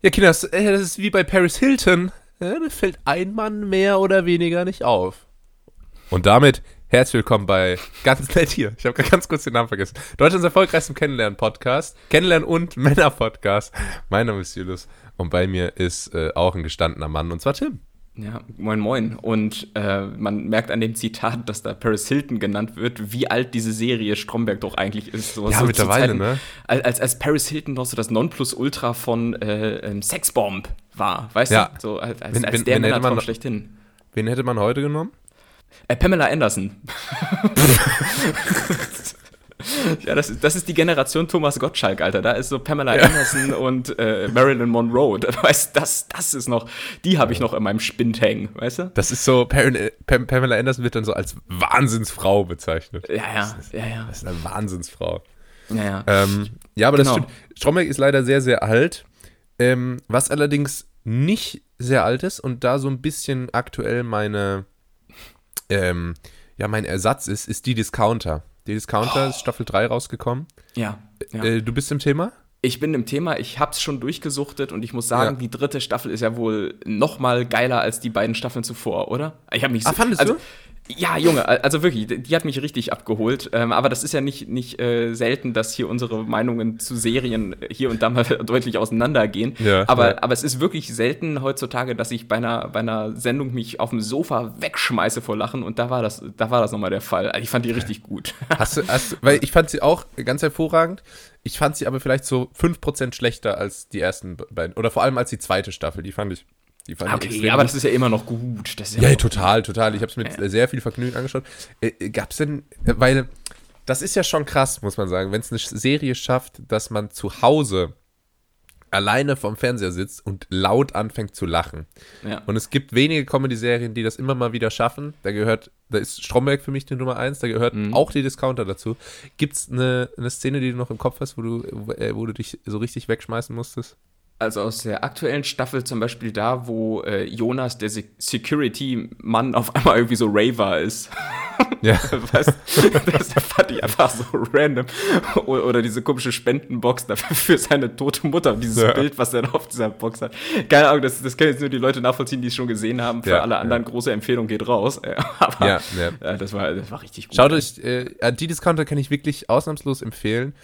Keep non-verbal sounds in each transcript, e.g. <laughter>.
Ja, Kinder, das, äh, das ist wie bei Paris Hilton. Ja, da fällt ein Mann mehr oder weniger nicht auf. Und damit herzlich willkommen bei <laughs> Ganz nett hier. Ich habe ganz kurz den Namen vergessen. Deutschlands erfolgreichstem Kennenlernen-Podcast. Kennenlernen- und Männer-Podcast. Mein Name ist Julius und bei mir ist äh, auch ein gestandener Mann und zwar Tim. Ja, moin moin. Und äh, man merkt an dem Zitat, dass da Paris Hilton genannt wird, wie alt diese Serie Stromberg doch eigentlich ist. So, ja, so mittlerweile, Zeiten, ne? Als, als Paris Hilton noch so das Nonplusultra von äh, ähm, Sexbomb war, weißt ja. du? So als, als, wenn, als der Männertraum schlechthin. Wen hätte man heute genommen? Äh, Pamela Anderson. <laughs> <laughs> <laughs> ja, das, ist, das ist die Generation Thomas Gottschalk, Alter. Da ist so Pamela ja. Anderson und äh, Marilyn Monroe. <laughs> Weißt, das, das ist noch, die habe ich noch in meinem Spind hängen, weißt du? Das ist so, Pam Pamela Anderson wird dann so als Wahnsinnsfrau bezeichnet. Ja, ja, ist, ja, ja. Das ist eine Wahnsinnsfrau. Ja, ja. Ähm, ja, aber genau. das stimmt. Stromberg ist leider sehr, sehr alt. Ähm, was allerdings nicht sehr alt ist und da so ein bisschen aktuell meine, ähm, ja, mein Ersatz ist, ist die Discounter. Die Discounter oh. ist Staffel 3 rausgekommen. Ja. ja. Äh, du bist im Thema? Ich bin im Thema, ich hab's schon durchgesuchtet und ich muss sagen, ja. die dritte Staffel ist ja wohl noch mal geiler als die beiden Staffeln zuvor, oder? Ich habe mich so, ah, fandest also, du? Ja, Junge, also wirklich, die hat mich richtig abgeholt. Ähm, aber das ist ja nicht, nicht äh, selten, dass hier unsere Meinungen zu Serien hier und da mal <laughs> deutlich auseinandergehen. Ja, aber, ja. aber es ist wirklich selten heutzutage, dass ich bei einer, bei einer Sendung mich auf dem Sofa wegschmeiße vor Lachen und da war das, da war das nochmal der Fall. Also ich fand die richtig gut. <laughs> Hast du, hast, weil ich fand sie auch ganz hervorragend. Ich fand sie aber vielleicht so 5% schlechter als die ersten beiden. Oder vor allem als die zweite Staffel. Die fand ich die fand okay, ich aber das ist ja immer noch gut. ja, ja total, total. Ich habe es mit ja. sehr viel Vergnügen angeschaut. Äh, äh Gab es denn, äh, weil das ist ja schon krass, muss man sagen, wenn es eine Serie schafft, dass man zu Hause alleine vorm Fernseher sitzt und laut anfängt zu lachen. Ja. Und es gibt wenige Comedy-Serien, die das immer mal wieder schaffen. Da gehört, da ist Stromberg für mich die Nummer eins, da gehört mhm. auch die Discounter dazu. Gibt es eine, eine Szene, die du noch im Kopf hast, wo du, wo, äh, wo du dich so richtig wegschmeißen musstest? Also aus der aktuellen Staffel zum Beispiel da, wo äh, Jonas, der Se Security-Mann, auf einmal irgendwie so Raver ist. <laughs> Ja. weißt, das fand ich einfach so random. Oder diese komische Spendenbox dafür für seine tote Mutter, dieses ja. Bild, was er da auf dieser Box hat. Keine Ahnung, das, das können jetzt nur die Leute nachvollziehen, die es schon gesehen haben. Für ja, alle anderen ja. große Empfehlung geht raus. <laughs> Aber ja, das, war, das war richtig gut. Schaut euch, äh, die Discounter kann ich wirklich ausnahmslos empfehlen.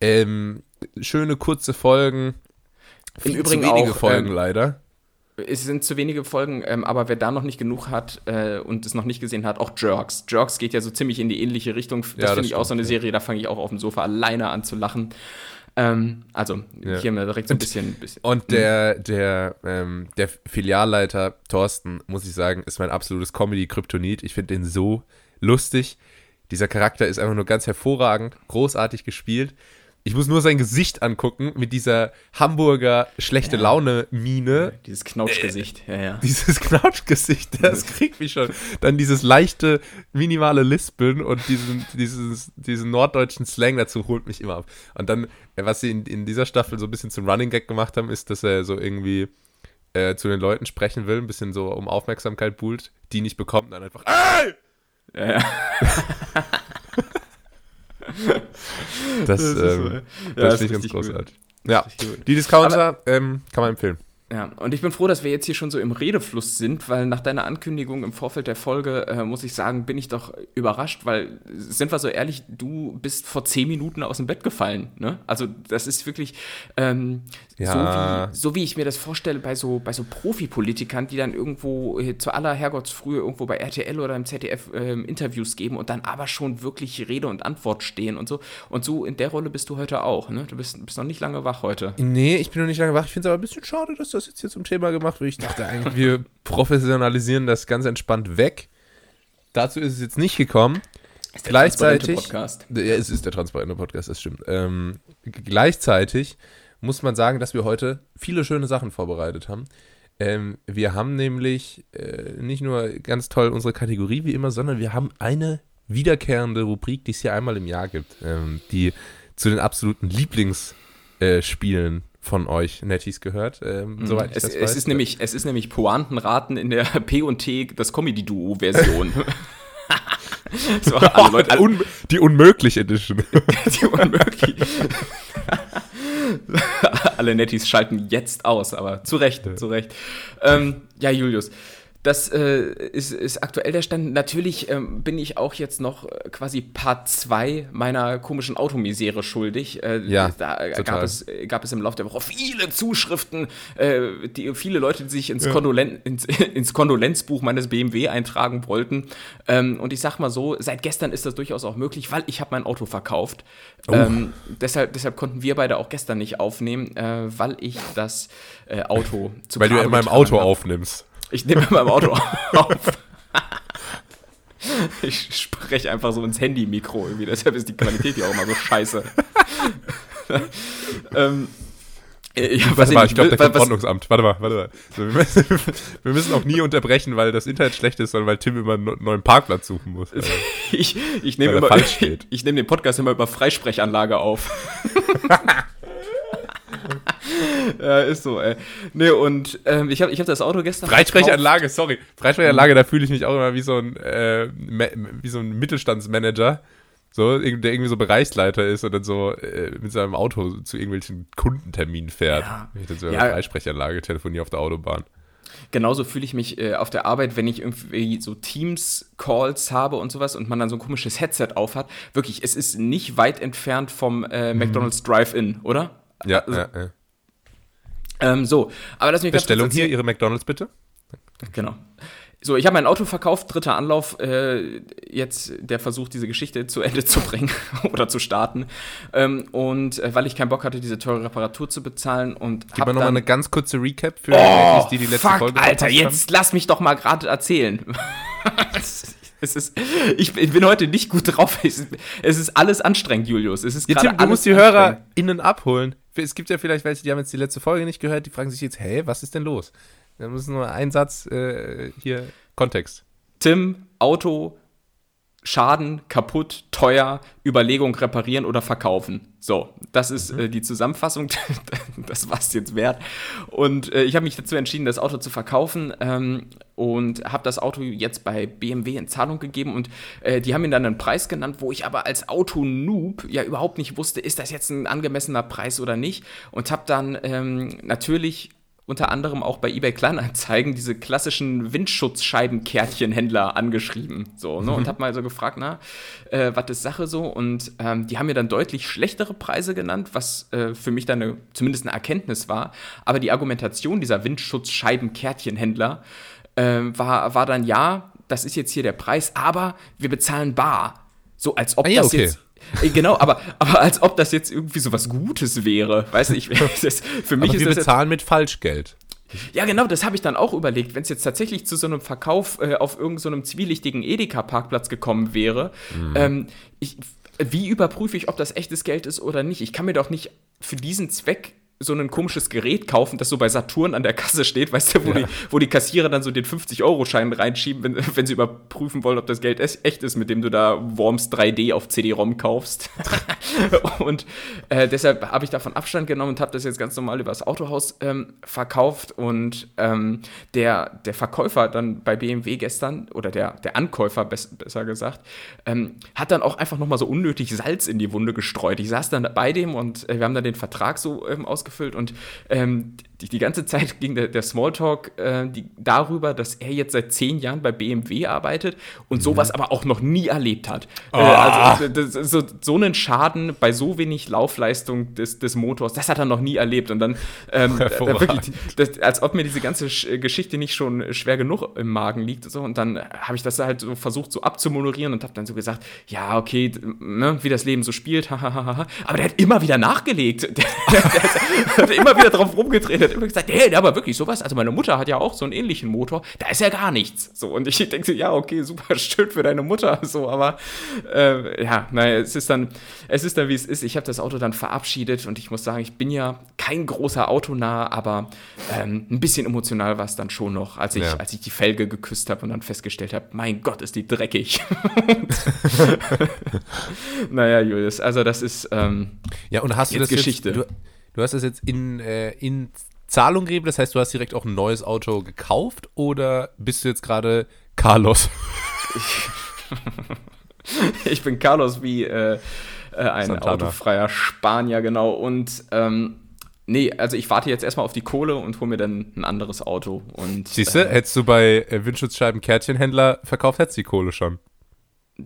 Ähm, schöne kurze Folgen, im Übrigen zu wenige auch, Folgen ähm, leider. Es sind zu wenige Folgen, ähm, aber wer da noch nicht genug hat äh, und es noch nicht gesehen hat, auch Jerks. Jerks geht ja so ziemlich in die ähnliche Richtung. Das ja, finde ich auch so eine Serie, da fange ich auch auf dem Sofa alleine an zu lachen. Ähm, also, ja. hier mal direkt so ein bisschen. bisschen und hm. der, der, ähm, der Filialleiter Thorsten, muss ich sagen, ist mein absolutes Comedy-Kryptonit. Ich finde den so lustig. Dieser Charakter ist einfach nur ganz hervorragend, großartig gespielt. Ich muss nur sein Gesicht angucken mit dieser Hamburger schlechte ja. Laune-Mine. Dieses Knautschgesicht, äh, ja, ja. Dieses Knautschgesicht, <laughs> das kriegt mich schon. Dann dieses leichte, minimale Lispeln und diesen, dieses, diesen norddeutschen Slang dazu holt mich immer ab. Und dann, äh, was sie in, in dieser Staffel so ein bisschen zum Running Gag gemacht haben, ist, dass er so irgendwie äh, zu den Leuten sprechen will, ein bisschen so um Aufmerksamkeit buhlt, die nicht bekommt, dann einfach, ey! Ja, ja. <laughs> <laughs> das, das, ähm, ja, das finde ich ganz großartig. Ja, die Discounter Aber, ähm, kann man empfehlen. Ja, und ich bin froh, dass wir jetzt hier schon so im Redefluss sind, weil nach deiner Ankündigung im Vorfeld der Folge, äh, muss ich sagen, bin ich doch überrascht, weil, sind wir so ehrlich, du bist vor zehn Minuten aus dem Bett gefallen. Ne? Also, das ist wirklich ähm, ja. so, wie, so, wie, ich mir das vorstelle bei so, bei so Profipolitikern, die dann irgendwo äh, zu aller Herrgottsfrühe irgendwo bei RTL oder im ZDF äh, Interviews geben und dann aber schon wirklich Rede und Antwort stehen und so. Und so in der Rolle bist du heute auch. Ne? Du bist, bist noch nicht lange wach heute. Nee, ich bin noch nicht lange wach. Ich finde es aber ein bisschen schade, dass du das jetzt hier zum Thema gemacht, weil ich dachte <laughs> eigentlich, wir professionalisieren das ganz entspannt weg. Dazu ist es jetzt nicht gekommen. Ist der gleichzeitig, Podcast. Ja, es ist der transparente Podcast, das stimmt. Ähm, gleichzeitig muss man sagen, dass wir heute viele schöne Sachen vorbereitet haben. Ähm, wir haben nämlich äh, nicht nur ganz toll unsere Kategorie wie immer, sondern wir haben eine wiederkehrende Rubrik, die es hier einmal im Jahr gibt, ähm, die zu den absoluten Lieblingsspielen äh, von euch Netties gehört, ähm, mhm. soweit ich es, das weiß. Es ist nämlich, es ist nämlich Pointenraten in der P&T, das Comedy-Duo-Version. <laughs> so, alle Leute, alle, Un die Unmöglich Edition. <laughs> die Unmöglich. <laughs> alle Netties schalten jetzt aus, aber zu Recht, zu Recht. Ähm, ja, Julius, das äh, ist, ist aktuell der Stand. Natürlich ähm, bin ich auch jetzt noch äh, quasi Part 2 meiner komischen Automisere schuldig. Äh, ja, da gab es, gab es im Laufe der Woche viele Zuschriften, äh, die, viele Leute, die sich ins, ja. Kondolen, ins, <laughs> ins, Kondolenzbuch meines BMW eintragen wollten. Ähm, und ich sag mal so, seit gestern ist das durchaus auch möglich, weil ich habe mein Auto verkauft. Oh. Ähm, deshalb, deshalb konnten wir beide auch gestern nicht aufnehmen, äh, weil ich das äh, Auto zu Weil du in meinem Auto hab. aufnimmst. Ich nehme meinem Auto <laughs> auf. Ich spreche einfach so ins Handy-Mikro irgendwie, deshalb ist die Qualität ja auch immer so scheiße. ähm, ja, warte mal, ich glaube, der Verordnungsamt. Warte mal, warte mal. So, wir, müssen, <laughs> wir, müssen, auch nie unterbrechen, weil das Internet schlecht ist, sondern weil Tim immer einen neuen Parkplatz suchen muss. Also, <laughs> ich ich nehme immer, ich nehme den Podcast immer über Freisprechanlage auf. <laughs> ja, ist so, ey. Nee, und ähm, ich habe ich hab das Auto gestern. Freisprechanlage, sorry. Freisprechanlage, da fühle ich mich auch immer wie so ein, äh, wie so ein Mittelstandsmanager. So, der irgendwie so Bereichsleiter ist und dann so äh, mit seinem Auto zu irgendwelchen Kundenterminen fährt. Ja. Wenn ich dann so ja. Freisprechanlage telefoniere auf der Autobahn. Genauso fühle ich mich äh, auf der Arbeit, wenn ich irgendwie so Teams-Calls habe und sowas und man dann so ein komisches Headset aufhat. Wirklich, es ist nicht weit entfernt vom äh, mhm. McDonald's Drive-In, oder? Ja, also, ja, ja. Ähm, so, aber lass mich Bestellung hier, Ihre McDonalds bitte. Genau. So, ich habe mein Auto verkauft, dritter Anlauf, äh, jetzt der Versuch, diese Geschichte zu Ende zu bringen <laughs> oder zu starten. Ähm, und äh, weil ich keinen Bock hatte, diese teure Reparatur zu bezahlen und Gib mir nochmal eine ganz kurze Recap für oh, die, die letzte fuck, Folge Alter, jetzt lass mich doch mal gerade erzählen. <laughs> Es ist, ich, bin heute nicht gut drauf. Es ist, es ist alles anstrengend, Julius. Es ist ja, Tim, du musst die HörerInnen abholen. Es gibt ja vielleicht welche, die haben jetzt die letzte Folge nicht gehört, die fragen sich jetzt, hey, was ist denn los? Da muss nur ein Satz äh, hier, Kontext. Tim, Auto, Schaden, kaputt, teuer, Überlegung reparieren oder verkaufen. So, das ist mhm. äh, die Zusammenfassung. <laughs> das war es jetzt wert. Und äh, ich habe mich dazu entschieden, das Auto zu verkaufen ähm, und habe das Auto jetzt bei BMW in Zahlung gegeben. Und äh, die haben mir dann einen Preis genannt, wo ich aber als Auto-Noob ja überhaupt nicht wusste, ist das jetzt ein angemessener Preis oder nicht. Und habe dann ähm, natürlich unter anderem auch bei eBay Kleinanzeigen diese klassischen Windschutzscheibenkärtchenhändler angeschrieben. So, ne? Mhm. Und habe mal so gefragt, na, äh, was ist Sache so? Und ähm, die haben mir dann deutlich schlechtere Preise genannt, was äh, für mich dann eine, zumindest eine Erkenntnis war. Aber die Argumentation dieser Windschutzscheibenkärtchenhändler äh, war, war dann, ja, das ist jetzt hier der Preis, aber wir bezahlen bar. So als ob ah, ja, das okay. jetzt Genau, aber, aber als ob das jetzt irgendwie so was Gutes wäre. Weißt du, ich, <laughs> das, für mich aber ist wir das. Wir bezahlen mit Falschgeld. Ja, genau, das habe ich dann auch überlegt. Wenn es jetzt tatsächlich zu so einem Verkauf äh, auf irgendeinem so zwielichtigen Edeka-Parkplatz gekommen wäre, mhm. ähm, ich, wie überprüfe ich, ob das echtes Geld ist oder nicht? Ich kann mir doch nicht für diesen Zweck so ein komisches Gerät kaufen, das so bei Saturn an der Kasse steht, weißt du, wo, ja. die, wo die Kassierer dann so den 50-Euro-Schein reinschieben, wenn, wenn sie überprüfen wollen, ob das Geld echt ist, mit dem du da Worms 3D auf CD-ROM kaufst. <laughs> und äh, deshalb habe ich davon Abstand genommen und habe das jetzt ganz normal übers Autohaus ähm, verkauft. Und ähm, der, der Verkäufer dann bei BMW gestern, oder der, der Ankäufer bess, besser gesagt, ähm, hat dann auch einfach nochmal so unnötig Salz in die Wunde gestreut. Ich saß dann bei dem und äh, wir haben dann den Vertrag so ähm, ausgeführt ausgefüllt und ähm, die, die, ganze Zeit ging der, der Smalltalk äh, die, darüber, dass er jetzt seit zehn Jahren bei BMW arbeitet und mhm. sowas aber auch noch nie erlebt hat. Oh. Äh, also das, so, so einen Schaden bei so wenig Laufleistung des, des Motors, das hat er noch nie erlebt. Und dann, ähm, <laughs> wirklich, das, als ob mir diese ganze Geschichte nicht schon schwer genug im Magen liegt. So. Und dann habe ich das halt so versucht so abzumoderieren und habe dann so gesagt, ja, okay, ne, wie das Leben so spielt, <laughs> aber der hat immer wieder nachgelegt. <laughs> Der, der, der, hat immer wieder drauf rumgedreht hat immer gesagt, hey, aber wirklich sowas. Also meine Mutter hat ja auch so einen ähnlichen Motor. Da ist ja gar nichts. So und ich denke so, ja, okay, super <laughs> schön für deine Mutter. So, aber äh, ja, naja, es ist dann, es ist dann wie es ist. Ich habe das Auto dann verabschiedet und ich muss sagen, ich bin ja kein großer Autonah, aber ähm, ein bisschen emotional war es dann schon noch, als ich, ja. als ich die Felge geküsst habe und dann festgestellt habe, mein Gott, ist die dreckig. <laughs> naja, Julius, also das ist ähm, ja und hast du das Geschichte. Jetzt, du, du hast das jetzt in, äh, in Zahlung gegeben, das heißt, du hast direkt auch ein neues Auto gekauft oder bist du jetzt gerade Carlos? <laughs> <laughs> ich bin Carlos wie äh, äh, ein Santana. autofreier Spanier, genau. Und ähm, Nee, also ich warte jetzt erstmal auf die Kohle und hole mir dann ein anderes Auto. Siehst du, äh, hättest du bei äh, Windschutzscheiben Kärtchenhändler verkauft, hättest du die Kohle schon.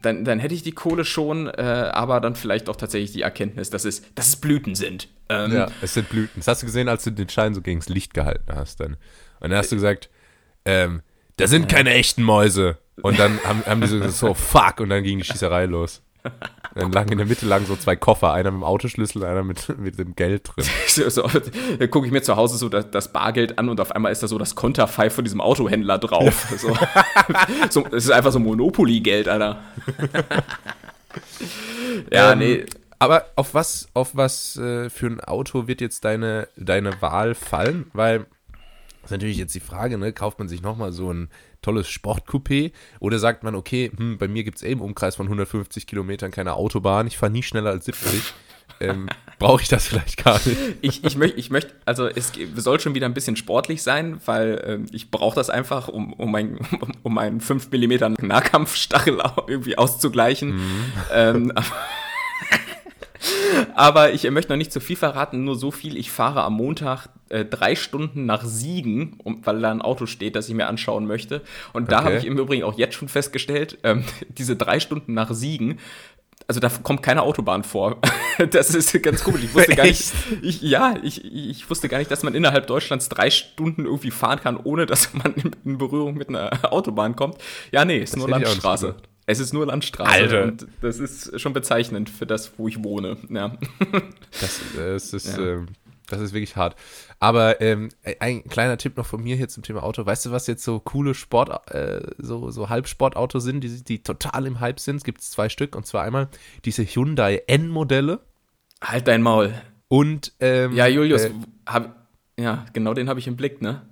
Dann, dann hätte ich die Kohle schon, äh, aber dann vielleicht auch tatsächlich die Erkenntnis, dass es, dass es Blüten sind. Ähm, ja, es sind Blüten. Das hast du gesehen, als du den Schein so gegen das Licht gehalten hast. Dann. Und dann hast du gesagt, ähm, da sind keine echten Mäuse. Und dann haben, haben die so gesagt, so, fuck, und dann ging die Schießerei los. Dann lagen in der Mitte lagen so zwei Koffer, einer mit dem Autoschlüssel, einer mit, <laughs> mit dem Geld drin. <laughs> so, so, dann gucke ich mir zu Hause so das, das, Bargeld an und auf einmal ist da so das Konterfei von diesem Autohändler drauf. Ja. So. <laughs> so, es ist einfach so Monopoly-Geld, Alter. ja, ähm, nee. Aber auf was, auf was äh, für ein Auto wird jetzt deine, deine Wahl fallen? Weil, das ist natürlich jetzt die Frage, ne? Kauft man sich nochmal so ein tolles Sportcoupé? Oder sagt man, okay, hm, bei mir gibt es eben im Umkreis von 150 Kilometern keine Autobahn, ich fahre nie schneller als 70. ähm, <laughs> brauche ich das vielleicht gar nicht. Ich, ich möchte, ich möcht, also es soll schon wieder ein bisschen sportlich sein, weil ähm, ich brauche das einfach, um, um, mein, um meinen 5 mm Nahkampfstachel irgendwie auszugleichen. Mhm. Ähm, <laughs> aber ich möchte noch nicht zu viel verraten, nur so viel. Ich fahre am Montag äh, drei Stunden nach Siegen, um, weil da ein Auto steht, das ich mir anschauen möchte. Und da okay. habe ich im Übrigen auch jetzt schon festgestellt, ähm, <laughs> diese drei Stunden nach Siegen, also da kommt keine Autobahn vor. <laughs> Das ist ganz komisch. Ich wusste gar nicht, ich, ja, ich, ich wusste gar nicht, dass man innerhalb Deutschlands drei Stunden irgendwie fahren kann, ohne dass man in Berührung mit einer Autobahn kommt. Ja, nee, ist das nur Landstraße. Es ist nur Landstraße. Alter. Und das ist schon bezeichnend für das, wo ich wohne. Ja. <laughs> Das, das ist, ja. ähm, das ist wirklich hart. Aber ähm, ein kleiner Tipp noch von mir hier zum Thema Auto. Weißt du, was jetzt so coole Sport, äh, so, so Halbsportautos sind, die, die total im Hype sind? Es gibt zwei Stück. Und zwar einmal diese Hyundai N-Modelle. Halt dein Maul. Und, ähm, Ja, Julius, äh, hab, ja, genau den habe ich im Blick, ne?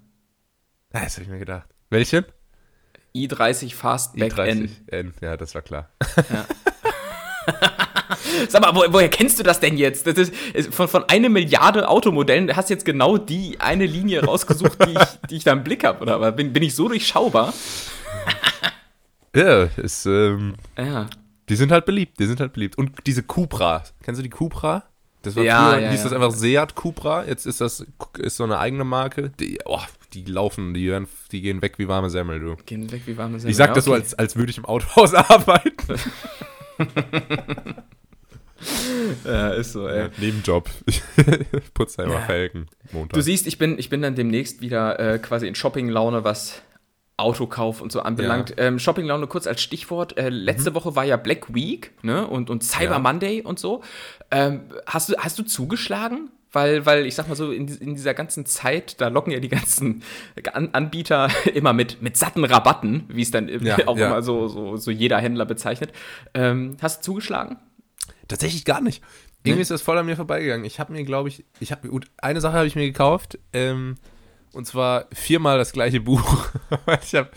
Das habe ich mir gedacht. Welchen? I30 Fastback i30 N. N. Ja, das war klar. Ja. <laughs> Sag mal, wo, woher kennst du das denn jetzt? Das ist, von, von einer Milliarde Automodellen hast du jetzt genau die eine Linie rausgesucht, die, ich, die ich da im Blick habe, oder? Bin, bin ich so durchschaubar? <laughs> ja, ist, ähm, ja. Die sind halt beliebt, die sind halt beliebt. Und diese Cupra, kennst du die Cupra? Das war ja, früher, ja, hieß ja. das einfach Seat Cupra, jetzt ist das ist so eine eigene Marke. Die, oh, die laufen, die, werden, die gehen weg wie warme Semmel, du. Gehen weg wie warme Semmel. Ich sag ja, das so, als, als würde ich im Autohaus <laughs> arbeiten. <laughs> ja, ist so, ey. Ja, Nebenjob. <laughs> Ich putze einfach ja. Felgen. Montag. Du siehst, ich bin, ich bin dann demnächst wieder äh, quasi in Shopping-Laune, was Autokauf und so anbelangt. Ja. Ähm, Shopping-Laune kurz als Stichwort. Äh, letzte mhm. Woche war ja Black Week ne? und, und Cyber Monday und so. Ähm, hast, du, hast du zugeschlagen? Weil, weil ich sag mal so, in, in, dieser ganzen Zeit, da locken ja die ganzen Anbieter <laughs> immer mit, mit satten Rabatten, wie es dann ja, <laughs> auch ja. immer so, so, so jeder Händler bezeichnet. Ähm, hast du zugeschlagen? Tatsächlich gar nicht. Irgendwie nee? ist das voll an mir vorbeigegangen. Ich habe mir, glaube ich, ich habe gut, eine Sache habe ich mir gekauft, ähm, und zwar viermal das gleiche Buch. <laughs> ich habe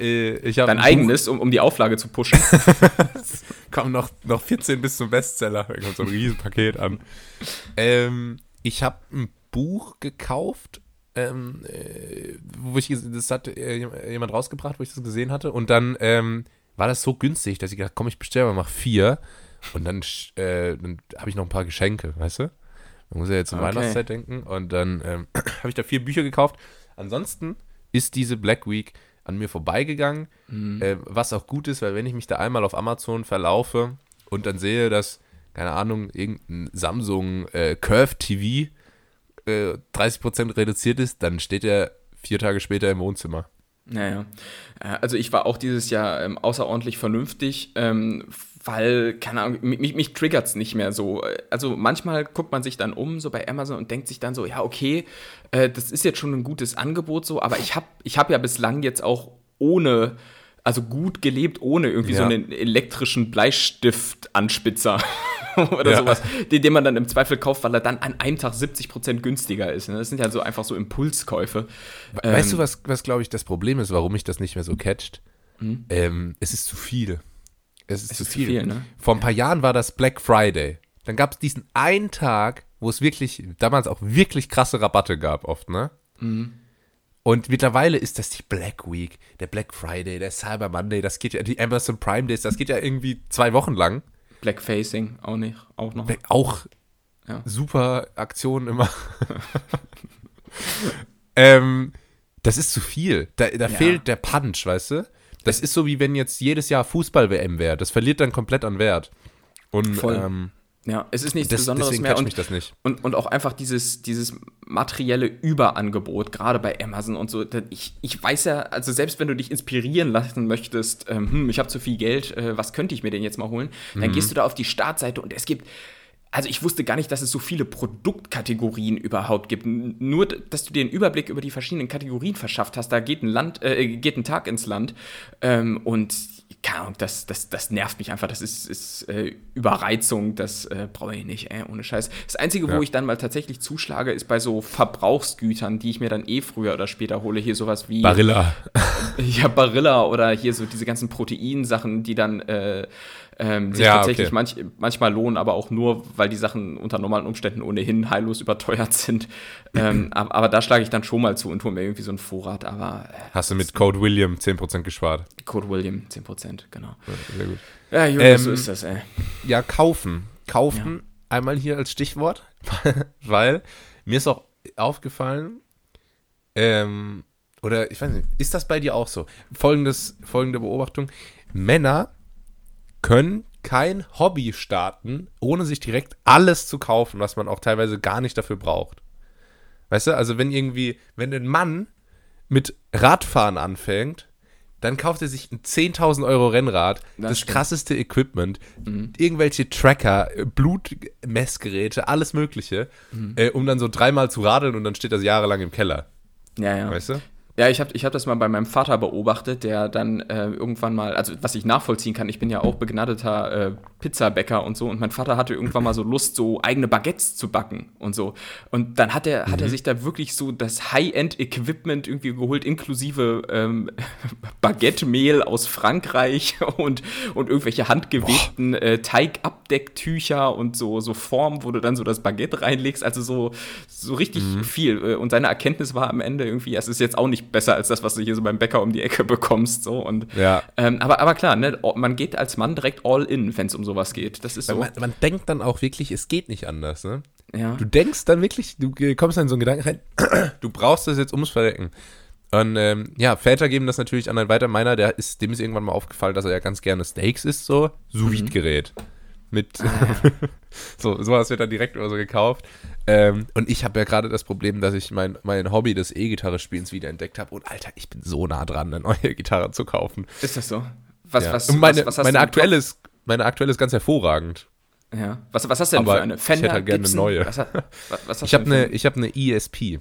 ich hab Dein eigenes, um, um die Auflage zu pushen. <laughs> <laughs> Kommen noch, noch 14 bis zum Bestseller. Da kommt so ein Riesenpaket an. Ähm, ich habe ein Buch gekauft, ähm, äh, wo ich das hat äh, jemand rausgebracht, wo ich das gesehen hatte. Und dann ähm, war das so günstig, dass ich gedacht, komm, ich bestelle mal, mach vier. Und dann, äh, dann habe ich noch ein paar Geschenke, weißt du? Man muss ja jetzt um okay. Weihnachtszeit denken. Und dann ähm, <clears throat> habe ich da vier Bücher gekauft. Ansonsten ist diese Black Week an mir vorbeigegangen, mhm. äh, was auch gut ist, weil wenn ich mich da einmal auf Amazon verlaufe und dann sehe, dass, keine Ahnung, irgendein Samsung äh, Curve TV äh, 30% reduziert ist, dann steht er vier Tage später im Wohnzimmer. Naja, äh, also ich war auch dieses Jahr ähm, außerordentlich vernünftig, ähm, weil, keine Ahnung, mich, mich triggert es nicht mehr so. Also manchmal guckt man sich dann um, so bei Amazon und denkt sich dann so, ja, okay, äh, das ist jetzt schon ein gutes Angebot so, aber ich habe ich hab ja bislang jetzt auch ohne, also gut gelebt, ohne irgendwie ja. so einen elektrischen Bleistift-Anspitzer <laughs> oder ja. sowas, den, den, man dann im Zweifel kauft, weil er dann an einem Tag 70% günstiger ist. Ne? Das sind ja so einfach so Impulskäufe. Weißt ähm, du, was, was glaube ich das Problem ist, warum mich das nicht mehr so catcht? Hm? Ähm, es ist zu viel. Es ist, es zu, ist viel. viel. ne? Vor ein paar Jahren war das Black Friday. Dann gab es diesen einen Tag, wo es wirklich, damals auch wirklich krasse Rabatte gab, oft, ne? Mhm. Und mittlerweile ist das die Black Week, der Black Friday, der Cyber Monday, das geht ja, die Amazon Prime Days, das geht ja irgendwie zwei Wochen lang. Black Facing auch nicht, auch noch. Black, auch, ja. super Aktionen immer. <laughs> ähm, das ist zu viel. Da, da ja. fehlt der Punch, weißt du? Das ist so wie wenn jetzt jedes Jahr Fußball-WM wäre. Das verliert dann komplett an Wert. Und Voll. Ähm, ja, es ist nichts das, Besonderes mehr. Und, mich das nicht. Und, und auch einfach dieses, dieses materielle Überangebot, gerade bei Amazon und so. Ich, ich weiß ja, also selbst wenn du dich inspirieren lassen möchtest, ähm, hm, ich habe zu viel Geld, äh, was könnte ich mir denn jetzt mal holen? Dann mhm. gehst du da auf die Startseite und es gibt also ich wusste gar nicht, dass es so viele Produktkategorien überhaupt gibt. Nur, dass du dir einen Überblick über die verschiedenen Kategorien verschafft hast, da geht ein Land, äh, geht ein Tag ins Land ähm, und keine Ahnung, das, das, das nervt mich einfach. Das ist, ist äh, Überreizung, das äh, brauche ich nicht, ey, ohne Scheiß. Das Einzige, ja. wo ich dann mal tatsächlich zuschlage, ist bei so Verbrauchsgütern, die ich mir dann eh früher oder später hole. Hier sowas wie. Barilla. ja, Barilla oder hier so diese ganzen Proteinsachen, die dann äh, ähm, sich ja, tatsächlich okay. manch, manchmal lohnen, aber auch nur, weil die Sachen unter normalen Umständen ohnehin heillos überteuert sind. <clears throat> ähm, aber, aber, da schlage ich dann schon mal zu und hole mir irgendwie so einen Vorrat. Aber äh, hast du mit Code William 10% gespart? Code William 10%, genau. Ja, sehr gut. Ja, Junge, ähm, so ist das, ey. Ja, kaufen. Kaufen ja. einmal hier als Stichwort, <laughs> weil mir ist auch aufgefallen, ähm, oder ich weiß nicht, ist das bei dir auch so? Folgendes, folgende Beobachtung. Männer können kein Hobby starten, ohne sich direkt alles zu kaufen, was man auch teilweise gar nicht dafür braucht. Weißt du, also wenn irgendwie, wenn ein Mann mit Radfahren anfängt, dann kauft er sich ein 10.000 Euro Rennrad, das, das krasseste Equipment, mhm. irgendwelche Tracker, Blutmessgeräte, alles Mögliche, mhm. äh, um dann so dreimal zu radeln und dann steht das jahrelang im Keller. Ja, ja. Weißt du? Ja, ich habe ich hab das mal bei meinem Vater beobachtet, der dann äh, irgendwann mal, also was ich nachvollziehen kann, ich bin ja auch begnadeter äh, Pizzabäcker und so und mein Vater hatte irgendwann mal so Lust, so eigene Baguettes zu backen und so. Und dann hat er, mhm. hat er mhm. sich da wirklich so das High-End-Equipment irgendwie geholt, inklusive ähm, <laughs> Baguette-Mehl aus Frankreich <laughs> und, und irgendwelche handgewebten äh, Teigabdecktücher und so, so Formen, wo du dann so das Baguette reinlegst. Also so, so richtig mhm. viel. Und seine Erkenntnis war am Ende irgendwie, es ist jetzt auch nicht besser als das, was du hier so beim Bäcker um die Ecke bekommst. So. Und, ja. Ähm, aber, aber klar, ne, man geht als Mann direkt all in, wenn es um sowas geht. Das ist so. Man, man, denkt dann auch wirklich, es geht nicht anders. Ne? Ja. Du denkst dann wirklich, du kommst dann in so einen Gedanken rein, <clears throat> du brauchst das jetzt ums Verrecken. Und ähm, ja, Väter geben das natürlich an einen weiter. Meiner, der ist, dem ist irgendwann mal aufgefallen, dass er ja ganz gerne Steaks isst, so. Sous-Vide-Gerät. Mhm mit ah, <laughs> so sowas wird dann direkt oder so gekauft. Ähm, und ich habe ja gerade das Problem, dass ich mein, mein Hobby des E-Gitarre-Spielens wieder entdeckt habe. Und Alter, ich bin so nah dran, eine neue Gitarre zu kaufen. Ist das so? Was, ja. was, und meine, was, was meine aktuelle ist, meine aktuelle ist ganz hervorragend. Ja. Was, was hast du denn Aber für eine? Fender, ich hätte halt gerne eine neue. Was, <laughs> was ich habe eine, ich hab eine ESP.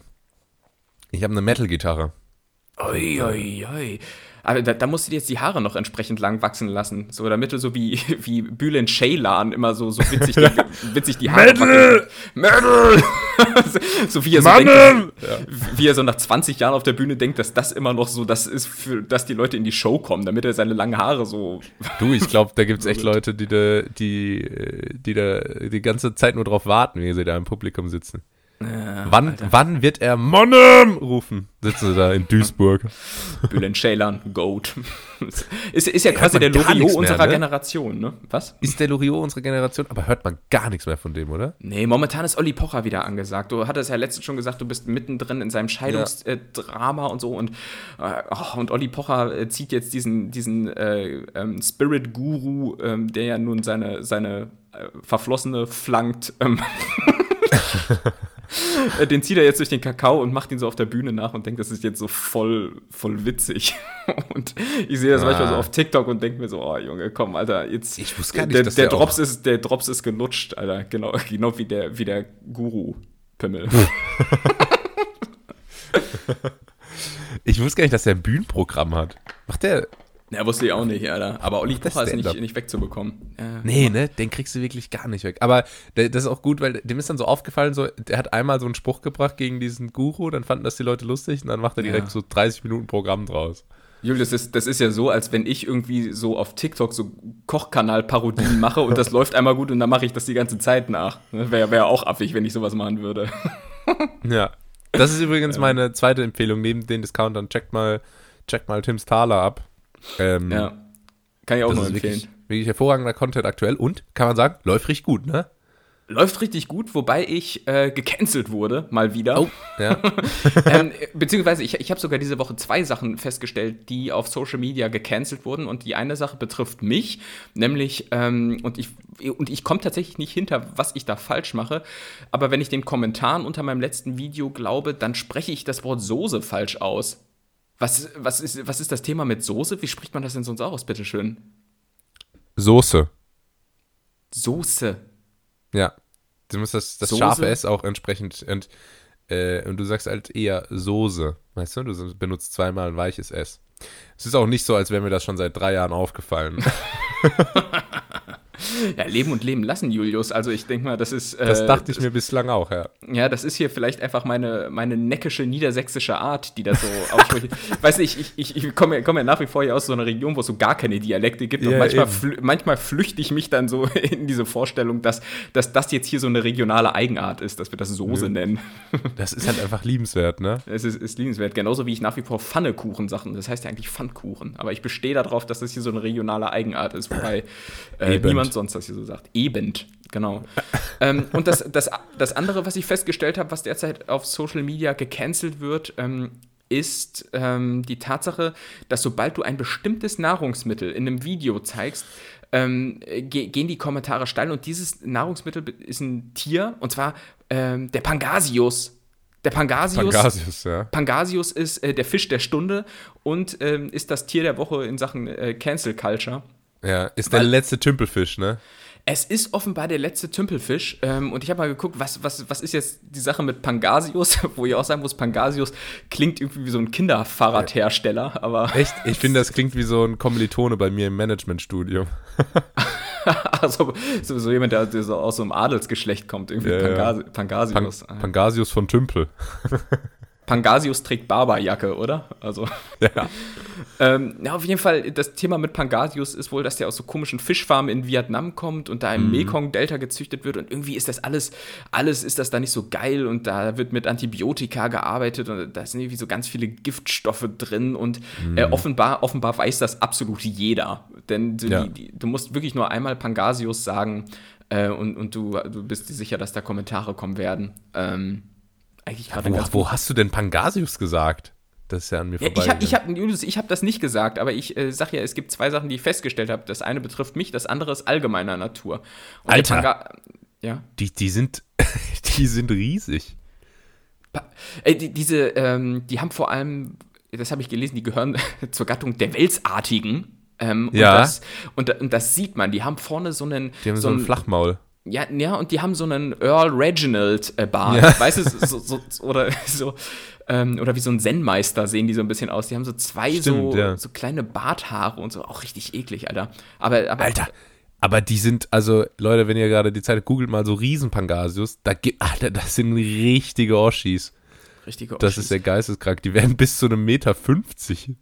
Ich habe eine Metal-Gitarre. Oi, oi, oi. Aber da, da, musst du dir jetzt die Haare noch entsprechend lang wachsen lassen. So, damit du so wie, <laughs> wie Bülent Ceylan immer so, so witzig, die, <laughs> witzig die Haare Metal! Metal! <laughs> so wie er so, denkt, wie er so nach 20 Jahren auf der Bühne denkt, dass das immer noch so das ist, für, dass die Leute in die Show kommen, damit er seine langen Haare so. Du, ich glaube, da gibt es echt Leute, die da, die, die da die ganze Zeit nur drauf warten, wie sie da im Publikum sitzen. Ja, wann, wann wird er Monnem rufen? Sitzen sie da in Duisburg. Bülent Ceylan, Goat. ist, ist ja quasi der Loriot unserer ne? Generation, ne? Was? Ist der Loriot unserer Generation, aber hört man gar nichts mehr von dem, oder? Nee, momentan ist Olli Pocher wieder angesagt. Du hattest ja letztens schon gesagt, du bist mittendrin in seinem Scheidungsdrama ja. und so und, äh, oh, und Olli Pocher äh, zieht jetzt diesen, diesen äh, ähm, Spirit-Guru, ähm, der ja nun seine, seine äh, Verflossene flankt. Ähm. <laughs> Äh, den zieht er jetzt durch den Kakao und macht ihn so auf der Bühne nach und denkt, das ist jetzt so voll, voll witzig. <laughs> Und ich sehe das ah. manchmal so auf TikTok und denke mir so, oh Junge, komm, Alter, jetzt. Ich wusste gar nicht, der, dass der, der Drops ist, der Drops ist gelutscht, Alter. Genau, <laughs> genau wie der, wie der Guru-Pimmel. <laughs> ich wusste gar nicht, dass der ein Bühnenprogramm hat. Macht der. Ja, wusste ich auch nicht, Alter. Aber Olli Pocher ist nicht, nicht wegzubekommen. Ja. Nee, ne? Den kriegst du wirklich gar nicht weg. Aber das ist auch gut, weil dem ist dann so aufgefallen, so, der hat einmal so einen Spruch gebracht gegen diesen Guru, dann fanden das die Leute lustig und dann macht er direkt ja. so 30 Minuten Programm draus. Julius, das ist, das ist ja so, als wenn ich irgendwie so auf TikTok so Kochkanal-Parodien mache und das <laughs> läuft einmal gut und dann mache ich das die ganze Zeit nach. Wäre wär auch affig, wenn ich sowas machen würde. <laughs> ja. Das ist übrigens meine zweite Empfehlung neben den Discountern. Checkt mal, checkt mal Tims Thaler ab. Ähm, ja. Kann ich auch nur empfehlen. Wirklich, wirklich hervorragender Content aktuell und kann man sagen, läuft richtig gut, ne? Läuft richtig gut, wobei ich äh, gecancelt wurde, mal wieder. Oh, ja. <laughs> ähm, beziehungsweise ich, ich habe sogar diese Woche zwei Sachen festgestellt, die auf Social Media gecancelt wurden. Und die eine Sache betrifft mich, nämlich, ähm, und ich, und ich komme tatsächlich nicht hinter, was ich da falsch mache. Aber wenn ich den Kommentaren unter meinem letzten Video glaube, dann spreche ich das Wort Soße falsch aus. Was, was, ist, was ist das Thema mit Soße? Wie spricht man das denn sonst aus, bitteschön? Soße. Soße. Ja. Du musst das, das scharfe S auch entsprechend. Und, äh, und du sagst halt eher Soße. Weißt du? Du benutzt zweimal ein weiches S. Es ist auch nicht so, als wäre mir das schon seit drei Jahren aufgefallen. <laughs> Ja, leben und leben lassen, Julius. Also ich denke mal, das ist. Äh, das dachte ich mir bislang auch, ja. Ja, das ist hier vielleicht einfach meine, meine neckische niedersächsische Art, die da so <laughs> ausspricht. weißt du, ich, ich, ich, komme komm ja nach wie vor hier aus so einer Region, wo es so gar keine Dialekte gibt. Ja, und manchmal, flü manchmal flüchte ich mich dann so <laughs> in diese Vorstellung, dass, dass das jetzt hier so eine regionale Eigenart ist, dass wir das Soße Nö. nennen. <laughs> Das ist halt einfach liebenswert, ne? Es ist, ist liebenswert. Genauso wie ich nach wie vor Pfannekuchen sachen. Das heißt ja eigentlich Pfannkuchen. Aber ich bestehe darauf, dass das hier so eine regionale Eigenart ist, wobei äh, niemand sonst das hier so sagt. Ebend, genau. ähm, und das, das, das andere, was ich festgestellt habe, was derzeit auf Social Media gecancelt wird, ähm, ist ähm, die Tatsache, dass sobald du ein bestimmtes Nahrungsmittel in einem Video zeigst, ähm, ge gehen die Kommentare steil und dieses Nahrungsmittel ist ein Tier und zwar ähm, der Pangasius. Der Pangasius, Pangasius, ja. Pangasius ist äh, der Fisch der Stunde und ähm, ist das Tier der Woche in Sachen äh, Cancel Culture. Ja, ist Weil, der letzte Tümpelfisch, ne? Es ist offenbar der letzte Tümpelfisch. Ähm, und ich habe mal geguckt, was, was, was ist jetzt die Sache mit Pangasius, <laughs> wo ich auch sagen muss, Pangasius klingt irgendwie wie so ein Kinderfahrradhersteller, aber. <laughs> Echt? Ich finde, das klingt wie so ein Kommilitone bei mir im Managementstudio. <laughs> also so, so jemand, der, der so aus so einem Adelsgeschlecht kommt, irgendwie ja, Pangasi Pangasius. Pang Pangasius von Tümpel. Pangasius trägt Barberjacke, oder? Also. Ja. ähm, ja, auf jeden Fall, das Thema mit Pangasius ist wohl, dass der aus so komischen Fischfarmen in Vietnam kommt und da im mhm. Mekong-Delta gezüchtet wird und irgendwie ist das alles, alles ist das da nicht so geil und da wird mit Antibiotika gearbeitet und da sind irgendwie so ganz viele Giftstoffe drin und mhm. äh, offenbar, offenbar weiß das absolut jeder. Denn du, ja. die, die, du musst wirklich nur einmal Pangasius sagen äh, und, und du, du bist dir sicher, dass da Kommentare kommen werden. Ähm, eigentlich gerade ja, wo, wo hast du denn Pangasius gesagt? Das ist ja an mir vorbei. Ja, ich habe hab, ich hab das nicht gesagt, aber ich äh, sage ja, es gibt zwei Sachen, die ich festgestellt habe. Das eine betrifft mich, das andere ist allgemeiner Natur. Und Alter, ja? die, die, sind, <laughs> die sind riesig. Äh, die, diese, ähm, die haben vor allem, das habe ich gelesen, die gehören <laughs> zur Gattung der Welsartigen. Ähm, ja. Und das, und, und, das sieht man. Die haben vorne so einen. Die haben so, so einen Flachmaul. Ja, ja, und die haben so einen Earl Reginald äh, Bart, ja. weißt du, so, so, oder <laughs> so, ähm, oder wie so ein Zen-Meister sehen die so ein bisschen aus. Die haben so zwei Stimmt, so, ja. so kleine Barthaare und so, auch richtig eklig, Alter. Aber, aber Alter, aber die sind, also Leute, wenn ihr gerade die Zeit googelt mal so Riesenpangasius, da gibt, <laughs> Alter, das sind richtige Oschis. Richtige Oschis. Das ist der Geisteskrank. Die werden bis zu einem Meter 50.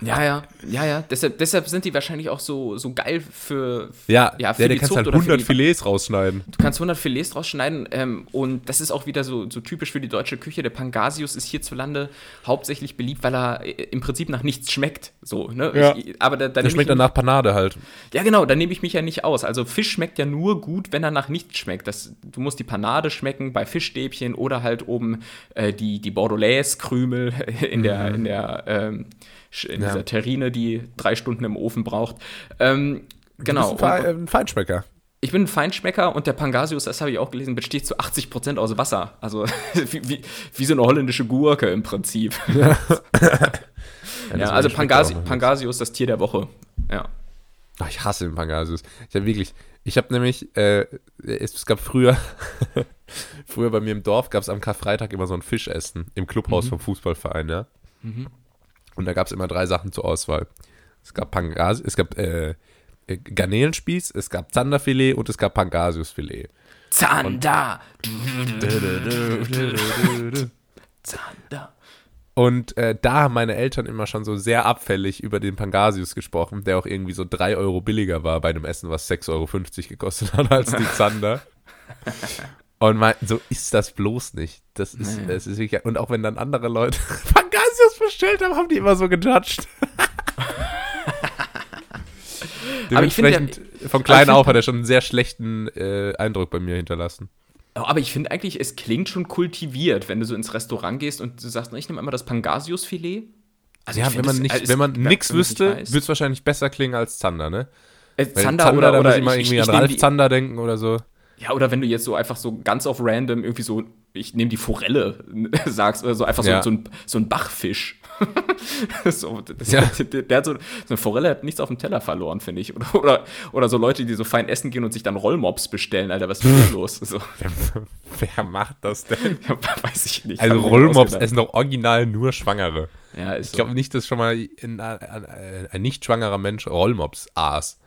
Ja, ja, ja, ja. Deshalb, deshalb sind die wahrscheinlich auch so, so geil für, ja, ja, für ja, die kannst Zucht halt 100 Filets rausschneiden. Du kannst 100 Filets rausschneiden ähm, und das ist auch wieder so, so typisch für die deutsche Küche. Der Pangasius ist hierzulande hauptsächlich beliebt, weil er äh, im Prinzip nach nichts schmeckt. So, ne? Ja. Ich, aber da, da der schmeckt dann nach Panade halt. Ja, genau, da nehme ich mich ja nicht aus. Also Fisch schmeckt ja nur gut, wenn er nach nichts schmeckt. Das, du musst die Panade schmecken bei Fischstäbchen oder halt oben äh, die, die Bordelaise-Krümel <laughs> in der, mhm. in der ähm, in ja. dieser Terrine, die drei Stunden im Ofen braucht. Ähm, genau. Du bist ein, ein Feinschmecker. Ich bin ein Feinschmecker und der Pangasius, das habe ich auch gelesen, besteht zu 80% aus Wasser. Also <laughs> wie, wie, wie, so eine holländische Gurke im Prinzip. <laughs> Ja, <laughs> ja also Pangasi Pangasius, das Tier der Woche. Ja. Ach, ich hasse den Pangasius. Ich habe wirklich, ich habe nämlich, äh, es gab früher, früher bei mir im Dorf gab es am Karfreitag immer so ein Fischessen im Clubhaus mhm. vom Fußballverein, ja. Mhm. Und da gab es immer drei Sachen zur Auswahl. Es gab Pangasius, es gab äh, äh, Garnelenspieß, es gab Zanderfilet und es gab Pangasiusfilet. Zander! Zander. Und äh, da haben meine Eltern immer schon so sehr abfällig über den Pangasius gesprochen, der auch irgendwie so 3 Euro billiger war bei einem Essen, was 6,50 Euro gekostet hat als die Zander. Und meinten, so ist das bloß nicht. Das ist, naja. das ist wirklich, und auch wenn dann andere Leute <laughs> bestellt haben, haben die immer so gejudged. <laughs> Aber ich finde, von klein auf hat er schon einen sehr schlechten äh, Eindruck bei mir hinterlassen. Aber ich finde eigentlich, es klingt schon kultiviert, wenn du so ins Restaurant gehst und du sagst, ich nehme einmal das Pangasius-Filet. Also ja, wenn man, nicht, wenn man nichts wüsste, würde es wahrscheinlich besser klingen als Zander, ne? Äh, Zander, Zander, oder, da oder muss ich mal irgendwie ich, an Ralf Zander denken oder so. Ja, oder wenn du jetzt so einfach so ganz auf random irgendwie so, ich nehme die Forelle, <laughs> sagst, oder so einfach so, ja. so, ein, so ein Bachfisch. <laughs> so, das, ja. <laughs> der, der, hat so, so eine Forelle hat nichts auf dem Teller verloren, finde ich. Oder, oder, oder, so Leute, die so fein essen gehen und sich dann Rollmops bestellen, Alter, was ist denn los? So. Wer, wer, macht das denn? Ja, weiß ich nicht. Also Rollmops essen doch original nur Schwangere. Ja, ich glaube nicht, dass schon mal ein, ein, ein nicht schwangerer Mensch Rollmops aß.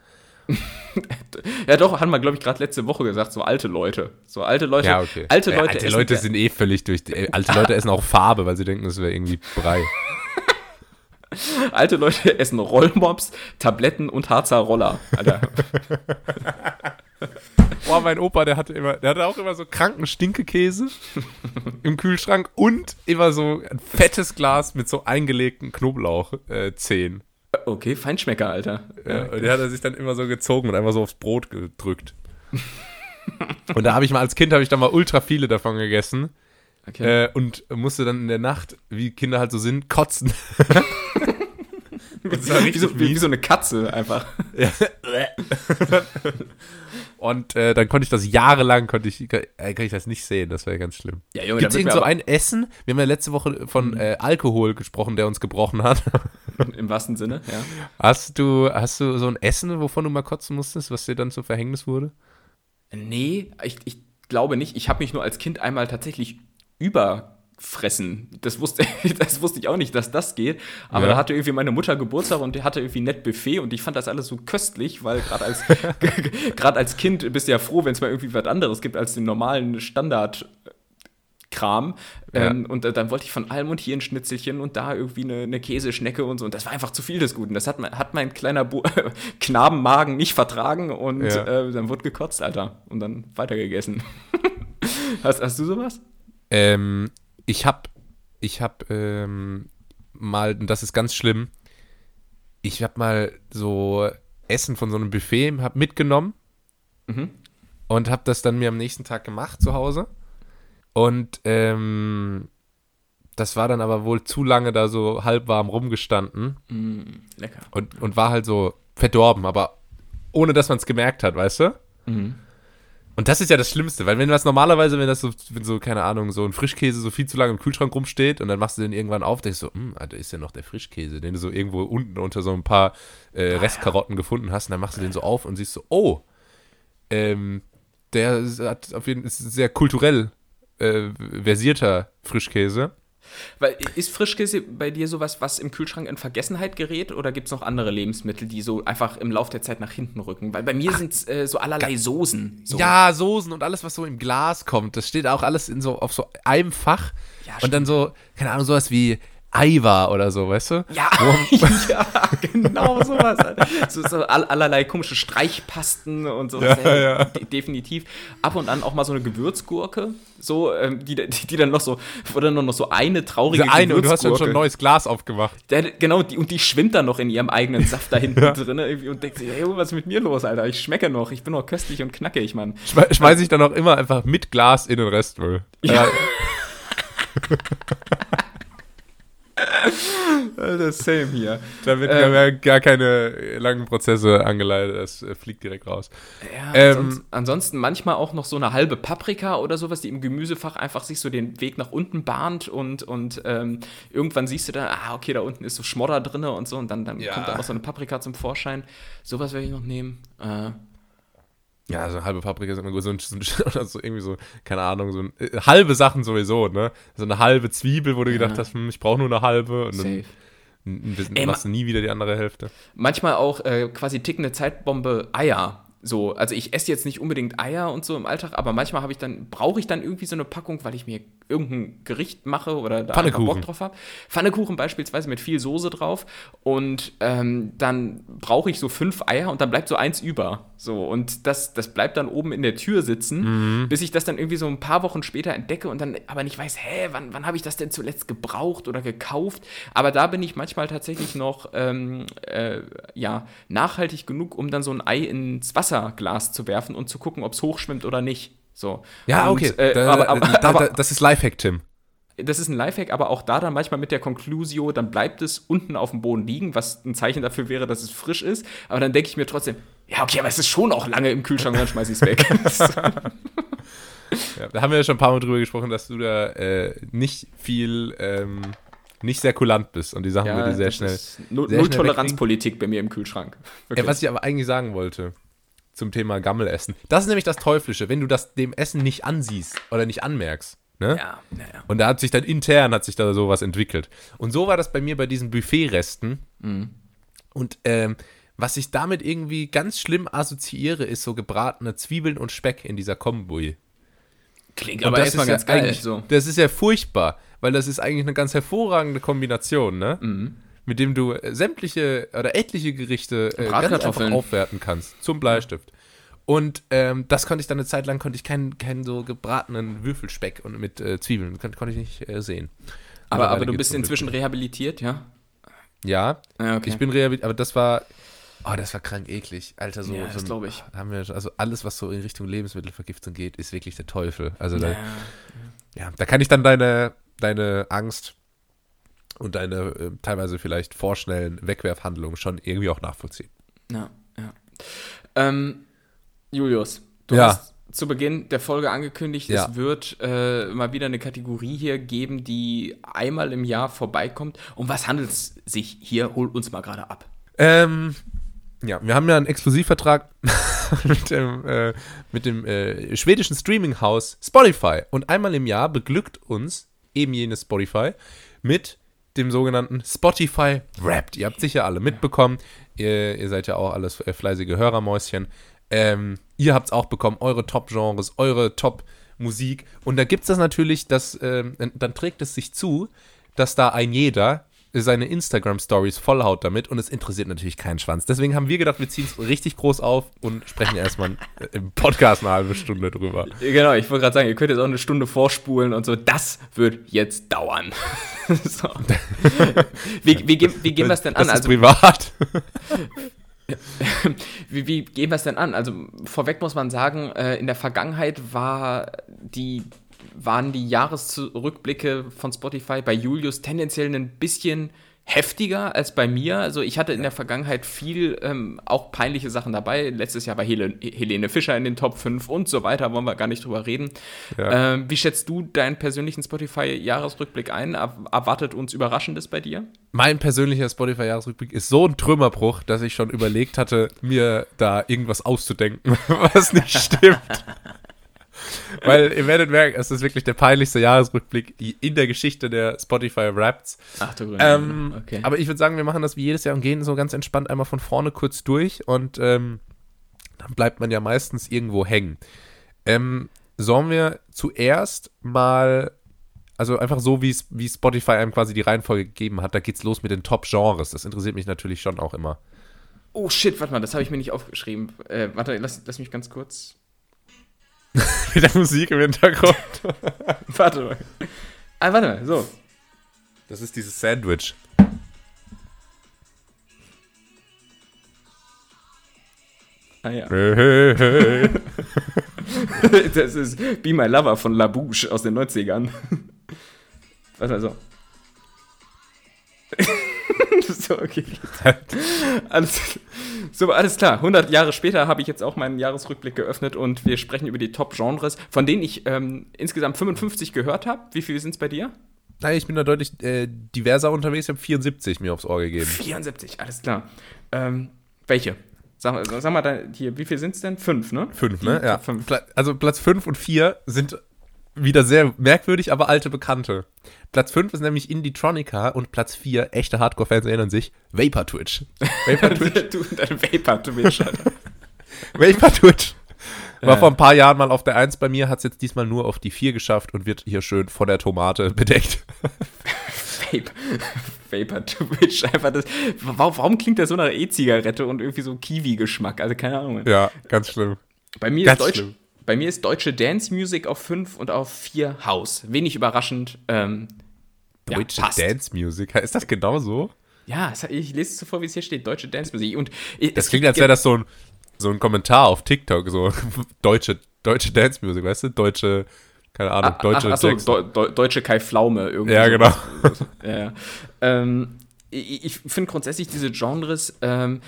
<laughs> ja, doch, haben wir, glaube ich, gerade letzte Woche gesagt, so alte Leute. So alte Leute. Ja, okay. Alte Leute, ja, alte Leute sind eh völlig durch. Die, alte Leute essen auch Farbe, weil sie denken, das wäre irgendwie Brei. <laughs> alte Leute essen Rollmops, Tabletten und Harzer Roller. Alter. <laughs> Boah, mein Opa, der hatte immer, der hatte auch immer so kranken Stinkekäse im Kühlschrank und immer so ein fettes Glas mit so eingelegten Knoblauchzehen. Äh, Okay, Feinschmecker, Alter. Ja, und die hat er sich dann immer so gezogen und einfach so aufs Brot gedrückt. <laughs> und da habe ich mal als Kind habe ich da mal ultra viele davon gegessen. Okay. Äh, und musste dann in der Nacht, wie Kinder halt so sind, kotzen. <laughs> <laughs> wie, so, wie, wie, so, eine Katze einfach. Und äh, dann konnte ich das jahrelang, konnte ich, kann, äh, kann ich das nicht sehen, das wäre ganz schlimm. Ja, Junge, Gibt es irgend so ein Essen? Wir haben ja letzte Woche von mhm. äh, Alkohol gesprochen, der uns gebrochen hat. <laughs> Im wahrsten Sinne, ja. Hast du, hast du so ein Essen, wovon du mal kotzen musstest, was dir dann zum Verhängnis wurde? Nee, ich, ich glaube nicht. Ich habe mich nur als Kind einmal tatsächlich über fressen. Das wusste, <laughs> das wusste ich auch nicht, dass das geht. Aber ja. da hatte irgendwie meine Mutter Geburtstag und die hatte irgendwie nett Buffet und ich fand das alles so köstlich, weil gerade als, <laughs> als Kind bist du ja froh, wenn es mal irgendwie was anderes gibt als den normalen Standard. Kram. Ja. Ähm, und äh, dann wollte ich von allem und hier ein Schnitzelchen und da irgendwie eine, eine, Käseschnecke und so. Und das war einfach zu viel des Guten. Das hat, hat mein kleiner Bu <laughs> Knabenmagen nicht vertragen und ja. äh, dann wurde gekotzt, Alter. Und dann weitergegessen. hast, hast du sowas? Ähm, ich habe ich hab, ähm, mal, das ist ganz schlimm, ich habe mal so Essen von so einem Buffet hab mitgenommen mhm. und habe das dann mir am nächsten Tag gemacht zu Hause. Und ähm, das war dann aber wohl zu lange da so halb warm rumgestanden. Mm, lecker. Und, und war halt so verdorben, aber ohne dass man es gemerkt hat, weißt du? Mhm. Und das ist ja das Schlimmste, weil wenn das normalerweise, wenn das so, wenn so, keine Ahnung, so ein Frischkäse so viel zu lange im Kühlschrank rumsteht und dann machst du den irgendwann auf, denkst du, so, hm, da ist ja noch der Frischkäse, den du so irgendwo unten unter so ein paar äh, Restkarotten gefunden hast und dann machst du den so auf und siehst so, oh, ähm, der hat auf jeden Fall ist sehr kulturell äh, versierter Frischkäse. Weil ist Frischkäse bei dir sowas, was im Kühlschrank in Vergessenheit gerät oder gibt es noch andere Lebensmittel, die so einfach im Laufe der Zeit nach hinten rücken? Weil bei mir sind es äh, so allerlei Soßen. So. Ja, Soßen und alles, was so im Glas kommt, das steht auch alles in so auf so einem Fach. Ja, und dann so, keine Ahnung, sowas wie Aiwa oder so, weißt du? Ja, <laughs> ja genau sowas. so, so allerlei komische Streichpasten und so. Ja, ja. Definitiv. Ab und an auch mal so eine Gewürzgurke, so, ähm, die, die, dann noch so, wo dann noch so eine traurige Diese eine, und du hast dann schon ein neues Glas aufgemacht. Der, genau, die, und die schwimmt dann noch in ihrem eigenen Saft da hinten <laughs> ja. drin irgendwie und denkt sich, hey, was ist mit mir los, Alter? Ich schmecke noch, ich bin noch köstlich und knackig, Mann. Schme schmeiß ich dann auch immer einfach mit Glas in den Restmüll. Ja. <laughs> <laughs> das same hier. Da wird ähm, gar keine langen Prozesse angeleitet, das äh, fliegt direkt raus. Ja, ähm, ansonsten, ansonsten, manchmal auch noch so eine halbe Paprika oder sowas, die im Gemüsefach einfach sich so den Weg nach unten bahnt und, und ähm, irgendwann siehst du dann, ah, okay, da unten ist so Schmodder drin und so und dann, dann ja. kommt da auch so eine Paprika zum Vorschein. Sowas werde ich noch nehmen. Äh, ja, so eine halbe Paprika ist immer gut. So, ein, so, ein, <laughs> so irgendwie so, keine Ahnung, so ein, äh, halbe Sachen sowieso, ne? So eine halbe Zwiebel, wo du ja. gedacht hast, hm, ich brauche nur eine halbe. Und Safe. dann Ey, machst du nie wieder die andere Hälfte. Manchmal auch äh, quasi tickende Zeitbombe Eier. So, also ich esse jetzt nicht unbedingt Eier und so im Alltag, aber manchmal habe ich dann, brauche ich dann irgendwie so eine Packung, weil ich mir irgendein Gericht mache oder da einfach Bock drauf habe. Pfannekuchen beispielsweise mit viel Soße drauf und ähm, dann brauche ich so fünf Eier und dann bleibt so eins über. So, und das, das bleibt dann oben in der Tür sitzen, mhm. bis ich das dann irgendwie so ein paar Wochen später entdecke und dann aber nicht weiß, hä, wann, wann habe ich das denn zuletzt gebraucht oder gekauft? Aber da bin ich manchmal tatsächlich noch ähm, äh, ja, nachhaltig genug, um dann so ein Ei ins Wasserglas zu werfen und zu gucken, ob es hochschwimmt oder nicht. So. Ja, und, okay. Äh, da, aber, aber, da, aber, das ist Lifehack, Tim. Das ist ein Lifehack, aber auch da dann manchmal mit der Conclusio, dann bleibt es unten auf dem Boden liegen, was ein Zeichen dafür wäre, dass es frisch ist. Aber dann denke ich mir trotzdem, ja, okay, aber es ist schon auch lange im Kühlschrank dann schmeiße ich es weg. <laughs> ja, da haben wir ja schon ein paar Mal drüber gesprochen, dass du da äh, nicht viel, ähm, nicht sehr kulant bist und die Sachen ja, würde sehr schnell. Null-Toleranz-Politik bei mir im Kühlschrank. Ja, was ich aber eigentlich sagen wollte, zum Thema Gammelessen. Das ist nämlich das Teuflische, wenn du das dem Essen nicht ansiehst oder nicht anmerkst. Ne? Ja, ja, ja. Und da hat sich dann intern hat sich da sowas entwickelt. Und so war das bei mir bei diesen Buffetresten. Mhm. Und ähm, was ich damit irgendwie ganz schlimm assoziiere, ist so gebratene Zwiebeln und Speck in dieser Kombi. Klingt aber erstmal ganz geil. So. Das ist ja furchtbar, weil das ist eigentlich eine ganz hervorragende Kombination, ne? Mhm. Mit dem du sämtliche oder etliche Gerichte äh, ganz einfach aufwerten kannst zum Bleistift. Und ähm, das konnte ich dann eine Zeit lang, konnte ich keinen, keinen so gebratenen Würfelspeck und mit äh, Zwiebeln, konnte, konnte ich nicht äh, sehen. Aber, aber, du bist inzwischen rehabilitiert, ja? Ja, ah, okay. ich bin rehabilitiert, aber das war, oh, das war krank eklig. Alter, so, ja, das so glaube ich. Haben wir, also alles, was so in Richtung Lebensmittelvergiftung geht, ist wirklich der Teufel. Also da, ja. ja, da kann ich dann deine, deine Angst und deine äh, teilweise vielleicht vorschnellen Wegwerfhandlungen schon irgendwie auch nachvollziehen. Ja, ja. Ähm, Julius, du ja. hast zu Beginn der Folge angekündigt, ja. es wird äh, mal wieder eine Kategorie hier geben, die einmal im Jahr vorbeikommt. Um was handelt es sich hier? Hol uns mal gerade ab. Ähm, ja, wir haben ja einen Exklusivvertrag <laughs> mit dem, äh, mit dem äh, schwedischen Streaminghaus Spotify. Und einmal im Jahr beglückt uns eben jenes Spotify mit dem sogenannten Spotify Wrapped. Ihr habt sicher alle mitbekommen. Ihr, ihr seid ja auch alles äh, fleißige Hörermäuschen. Ähm, ihr habt es auch bekommen, eure Top-Genres, eure Top-Musik. Und da gibt es das natürlich, dass, ähm, dann trägt es sich zu, dass da ein jeder seine Instagram-Stories vollhaut damit und es interessiert natürlich keinen Schwanz. Deswegen haben wir gedacht, wir ziehen es richtig groß auf und sprechen erstmal <laughs> im Podcast eine halbe Stunde drüber. Genau, ich wollte gerade sagen, ihr könnt jetzt auch eine Stunde vorspulen und so. Das wird jetzt dauern. <laughs> so. wie, wie, wie, gehen wir es denn an? Das ist also, privat. <laughs> wie, wie gehen wir es denn an? Also vorweg muss man sagen, äh, in der Vergangenheit war die, waren die Jahresrückblicke von Spotify bei Julius tendenziell ein bisschen heftiger als bei mir. Also ich hatte in der Vergangenheit viel ähm, auch peinliche Sachen dabei. Letztes Jahr war Hel Helene Fischer in den Top 5 und so weiter, wollen wir gar nicht drüber reden. Ja. Ähm, wie schätzt du deinen persönlichen Spotify-Jahresrückblick ein? Erwartet uns Überraschendes bei dir? Mein persönlicher Spotify-Jahresrückblick ist so ein Trümmerbruch, dass ich schon überlegt hatte, mir da irgendwas auszudenken, <laughs> was nicht stimmt. <laughs> Weil ihr werdet merken, es ist wirklich der peinlichste Jahresrückblick in der Geschichte der Spotify Raps. Ach du ähm, okay. Aber ich würde sagen, wir machen das wie jedes Jahr und gehen so ganz entspannt einmal von vorne kurz durch und ähm, dann bleibt man ja meistens irgendwo hängen. Ähm, sollen wir zuerst mal, also einfach so, wie Spotify einem quasi die Reihenfolge gegeben hat, da geht's los mit den Top-Genres. Das interessiert mich natürlich schon auch immer. Oh shit, warte mal, das habe ich mir nicht aufgeschrieben. Äh, warte, lass, lass mich ganz kurz. <laughs> Mit der Musik im Hintergrund. <laughs> warte mal. Ah, warte mal, so. Das ist dieses Sandwich. Ah ja. <laughs> Das ist Be My Lover von La Bouche aus den 90ern. Warte mal so. <laughs> so, okay. Alles, so, alles klar. 100 Jahre später habe ich jetzt auch meinen Jahresrückblick geöffnet und wir sprechen über die Top-Genres, von denen ich ähm, insgesamt 55 gehört habe. Wie viele sind es bei dir? Nein, ich bin da deutlich äh, diverser unterwegs. Ich habe 74 mir aufs Ohr gegeben. 74, alles klar. Ähm, welche? Sag, sag mal, hier, wie viele sind es denn? Fünf, ne? Fünf, ne? Ja. Fünf. Also Platz 5 und 4 sind wieder sehr merkwürdig, aber alte Bekannte. Platz 5 ist nämlich Indie-Tronica und Platz 4, echte Hardcore-Fans erinnern sich, Vapor Twitch. Vapor <laughs> Twitch. du und deine Vapor Twitch, <laughs> Vapor Twitch. War vor ein paar Jahren mal auf der 1 bei mir, hat es jetzt diesmal nur auf die 4 geschafft und wird hier schön von der Tomate bedeckt. Vape. Vapor Twitch. Einfach das. Warum, klingt das so nach E-Zigarette und irgendwie so Kiwi-Geschmack? Also keine Ahnung. Ja, ganz schlimm. Bei mir, ganz ist, Deutsch, schlimm. Bei mir ist deutsche Dance Music auf 5 und auf 4 House. Wenig überraschend. Ähm, deutsche ja, Dance Music? <laughs> Ist das genau so? Ja, ich lese es so vor, wie es hier steht. Deutsche Dance Music. Und das klingt, als wäre das so ein, so ein Kommentar auf TikTok. So <laughs> deutsche, deutsche Dance Music, weißt du? Deutsche keine Ahnung, deutsche ach, ach so, De deutsche Kai Pflaume irgendwie. Ja, genau. <laughs> ja. Ähm, ich, ich finde grundsätzlich diese Genres, ähm,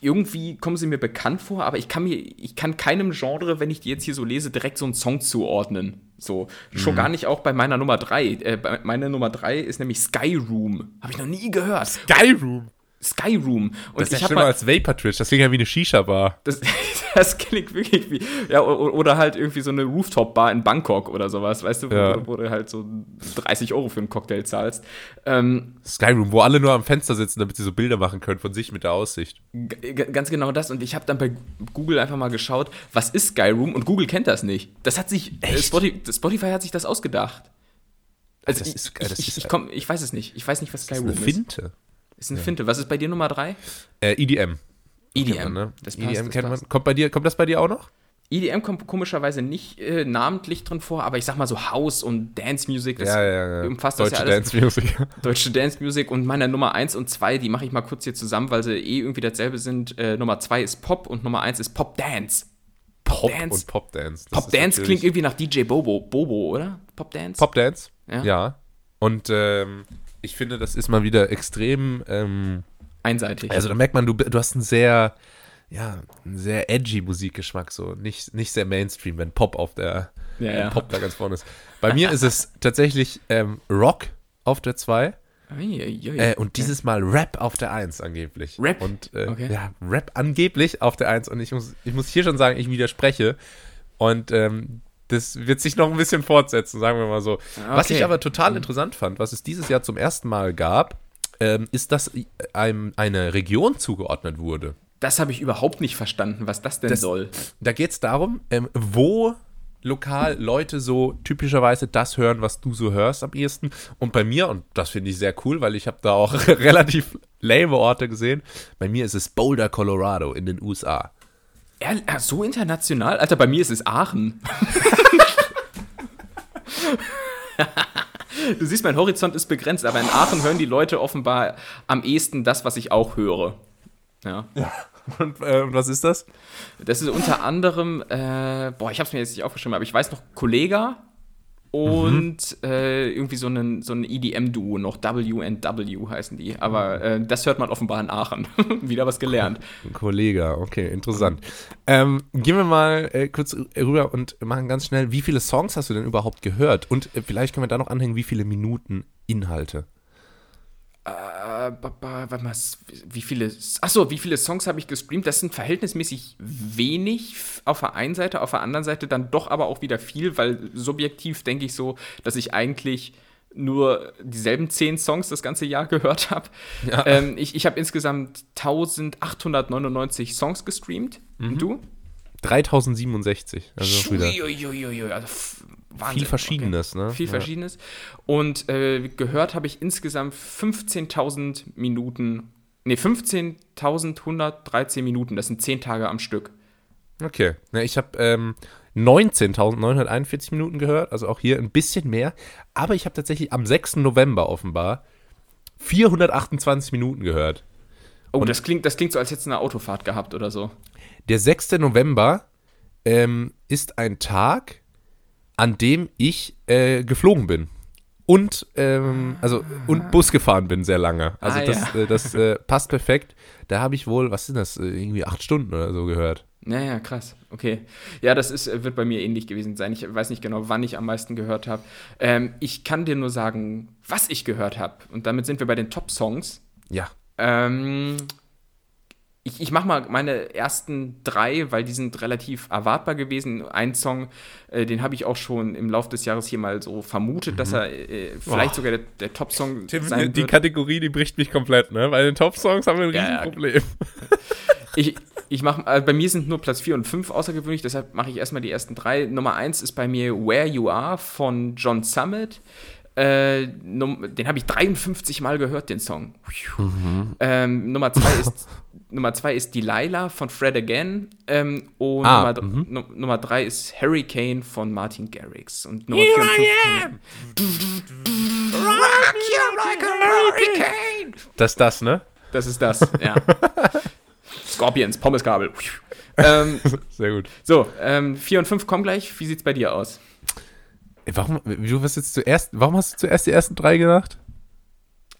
irgendwie kommen sie mir bekannt vor, aber ich kann mir, ich kann keinem Genre, wenn ich die jetzt hier so lese, direkt so einen Song zuordnen. So. Mhm. Schon gar nicht auch bei meiner Nummer 3. Äh, meine Nummer 3 ist nämlich Skyroom. Habe ich noch nie gehört. Skyroom? Skyroom. Und das ist ja schlimmer als Vapor Twitch, das klingt ja wie eine Shisha-Bar. Das, <laughs> das, klingt wirklich wie, ja, oder halt irgendwie so eine Rooftop-Bar in Bangkok oder sowas, weißt du, ja. wo, wo, du halt so 30 Euro für einen Cocktail zahlst. Ähm, Skyroom, wo alle nur am Fenster sitzen, damit sie so Bilder machen können von sich mit der Aussicht. Ganz genau das. Und ich habe dann bei Google einfach mal geschaut, was ist Skyroom? Und Google kennt das nicht. Das hat sich, äh, Spotify, Spotify hat sich das ausgedacht. Also das ich, ist, ich, ich, ich, komm, ich weiß es nicht. Ich weiß nicht, was Skyroom ist. Eine Finte. Ist. Ist eine ja. Finte. Was ist bei dir Nummer drei? Äh, EDM. EDM, man, ne? das passt, EDM das kennt passt. man. Kommt, bei dir, kommt das bei dir auch noch? EDM kommt komischerweise nicht äh, namentlich drin vor, aber ich sag mal so House und Dance Music, das ja, ja, ja. umfasst Deutsche das ja alles. Dance Music. <laughs> Deutsche Dance Music und meine Nummer 1 und 2, die mache ich mal kurz hier zusammen, weil sie eh irgendwie dasselbe sind. Äh, Nummer 2 ist Pop und Nummer 1 ist Pop Dance. Pop, Pop Dance. und Pop Dance. Pop Dance klingt irgendwie nach DJ Bobo. Bobo, oder? Pop Dance? Pop Dance, ja. ja. Und ähm, ich finde, das ist mal wieder extrem ähm, einseitig. Also da merkt man, du, du hast einen sehr, ja, einen sehr edgy Musikgeschmack, so nicht, nicht sehr Mainstream, wenn Pop auf der ja, ja. Pop da ganz vorne ist. Bei mir ist es <laughs> tatsächlich ähm, Rock auf der 2. Äh, und dieses Mal Rap auf der 1 angeblich. Rap? Und äh, okay. ja, Rap angeblich auf der 1. Und ich muss, ich muss hier schon sagen, ich widerspreche. Und ähm, das wird sich noch ein bisschen fortsetzen, sagen wir mal so. Okay. Was ich aber total interessant fand, was es dieses Jahr zum ersten Mal gab, ähm, ist, dass einem eine Region zugeordnet wurde. Das habe ich überhaupt nicht verstanden, was das denn das, soll. Da geht es darum, ähm, wo lokal Leute so typischerweise das hören, was du so hörst am ehesten. Und bei mir, und das finde ich sehr cool, weil ich habe da auch <laughs> relativ lame Orte gesehen, bei mir ist es Boulder, Colorado in den USA. Ja, so international? Alter, bei mir ist es Aachen. <laughs> Du siehst, mein Horizont ist begrenzt, aber in Aachen hören die Leute offenbar am ehesten das, was ich auch höre. Ja. ja. Und äh, was ist das? Das ist unter anderem, äh, boah, ich habe es mir jetzt nicht aufgeschrieben, aber ich weiß noch, Kollega und mhm. äh, irgendwie so ein, so ein EDM-Duo noch, WW heißen die. Aber äh, das hört man offenbar in Aachen. <laughs> Wieder was gelernt. Ein Kollege, okay, interessant. Ähm, gehen wir mal äh, kurz rüber und machen ganz schnell, wie viele Songs hast du denn überhaupt gehört? Und äh, vielleicht können wir da noch anhängen, wie viele Minuten Inhalte? Äh, warte mal, wie viele, achso, wie viele Songs habe ich gestreamt? Das sind verhältnismäßig wenig auf der einen Seite, auf der anderen Seite dann doch aber auch wieder viel, weil subjektiv denke ich so, dass ich eigentlich nur dieselben zehn Songs das ganze Jahr <laughs> gehört habe. Ja. Ähm, ich ich habe insgesamt 1899 Songs gestreamt. Mhm. Und du? 3067. Also wieder also Wahnsinn. Viel Verschiedenes, okay. ne? Viel ja. Verschiedenes. Und äh, gehört habe ich insgesamt 15.000 Minuten, ne, 15.113 Minuten. Das sind 10 Tage am Stück. Okay. Ja, ich habe ähm, 19.941 Minuten gehört, also auch hier ein bisschen mehr. Aber ich habe tatsächlich am 6. November offenbar 428 Minuten gehört. Oh, Und das klingt, das klingt so, als hättest du eine Autofahrt gehabt oder so. Der 6. November ähm, ist ein Tag, an dem ich äh, geflogen bin. Und, ähm, also, und Bus gefahren bin sehr lange. Also ah, das, ja. äh, das äh, passt perfekt. Da habe ich wohl, was sind das, äh, irgendwie acht Stunden oder so gehört. Naja, krass. Okay. Ja, das ist, wird bei mir ähnlich gewesen sein. Ich weiß nicht genau, wann ich am meisten gehört habe. Ähm, ich kann dir nur sagen, was ich gehört habe. Und damit sind wir bei den Top-Songs. Ja. Ähm, ich, ich mache mal meine ersten drei, weil die sind relativ erwartbar gewesen. Ein Song, äh, den habe ich auch schon im Laufe des Jahres hier mal so vermutet, mhm. dass er äh, vielleicht oh. sogar der, der Top-Song sein wird. Die Kategorie, die bricht mich komplett, ne? Weil den Top-Songs haben wir ein ja, Riesenproblem. <laughs> ich, Ich mache, äh, bei mir sind nur Platz 4 und 5 außergewöhnlich, deshalb mache ich erstmal die ersten drei. Nummer 1 ist bei mir Where You Are von John Summit. Äh, den habe ich 53 Mal gehört, den Song. Mhm. Ähm, Nummer 2 ist <laughs> Nummer zwei ist Delilah von Fred Again. Ähm, und ah, Nummer, mhm. Nummer drei ist Hurricane von Martin Garrix. Und Nummer Here und fünf. Rock you like a hurricane. Das ist das, ne? Das ist das, ja. <laughs> Scorpions, Pommesgabel. <laughs> ähm, Sehr gut. So, ähm, 4 und 5 kommen gleich. Wie sieht's bei dir aus? Warum, du hast jetzt zuerst, warum hast du zuerst die ersten drei gedacht?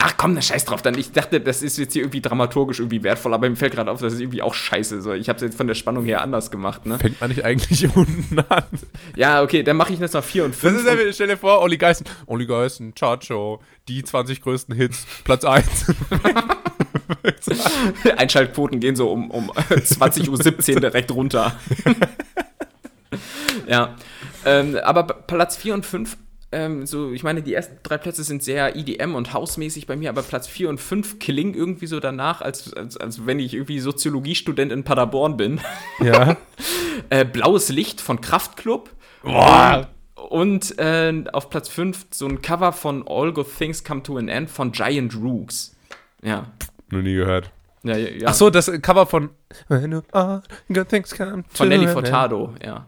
Ach komm, na scheiß drauf. Dann, ich dachte, das ist jetzt hier irgendwie dramaturgisch irgendwie wertvoll, aber mir fällt gerade auf, das ist irgendwie auch scheiße. So, ich habe es jetzt von der Spannung her anders gemacht. Ne? Fängt man nicht eigentlich <laughs> unten an? Ja, okay, dann mache ich jetzt noch 4 und 5. Das ist ja, stell dir vor, Olli Geißen, Olli Geißen, Chacho, die 20 größten Hits, Platz 1. <laughs> Einschaltquoten gehen so um, um <laughs> 20.17 Uhr direkt runter. ja. Ähm, aber Platz 4 und 5 ähm, so, ich meine, die ersten drei Plätze sind sehr EDM und hausmäßig bei mir, aber Platz 4 und 5 klingen irgendwie so danach, als, als, als wenn ich irgendwie Soziologiestudent in Paderborn bin. Ja. <laughs> äh, Blaues Licht von Kraftklub. Boah. Und äh, auf Platz 5 so ein Cover von All Good Things Come to an End von Giant Rooks. Ja. Noch nie gehört. Ja, ja, ja. Ach so, das Cover von All Good Things Come to Von Nelly Furtado, ja.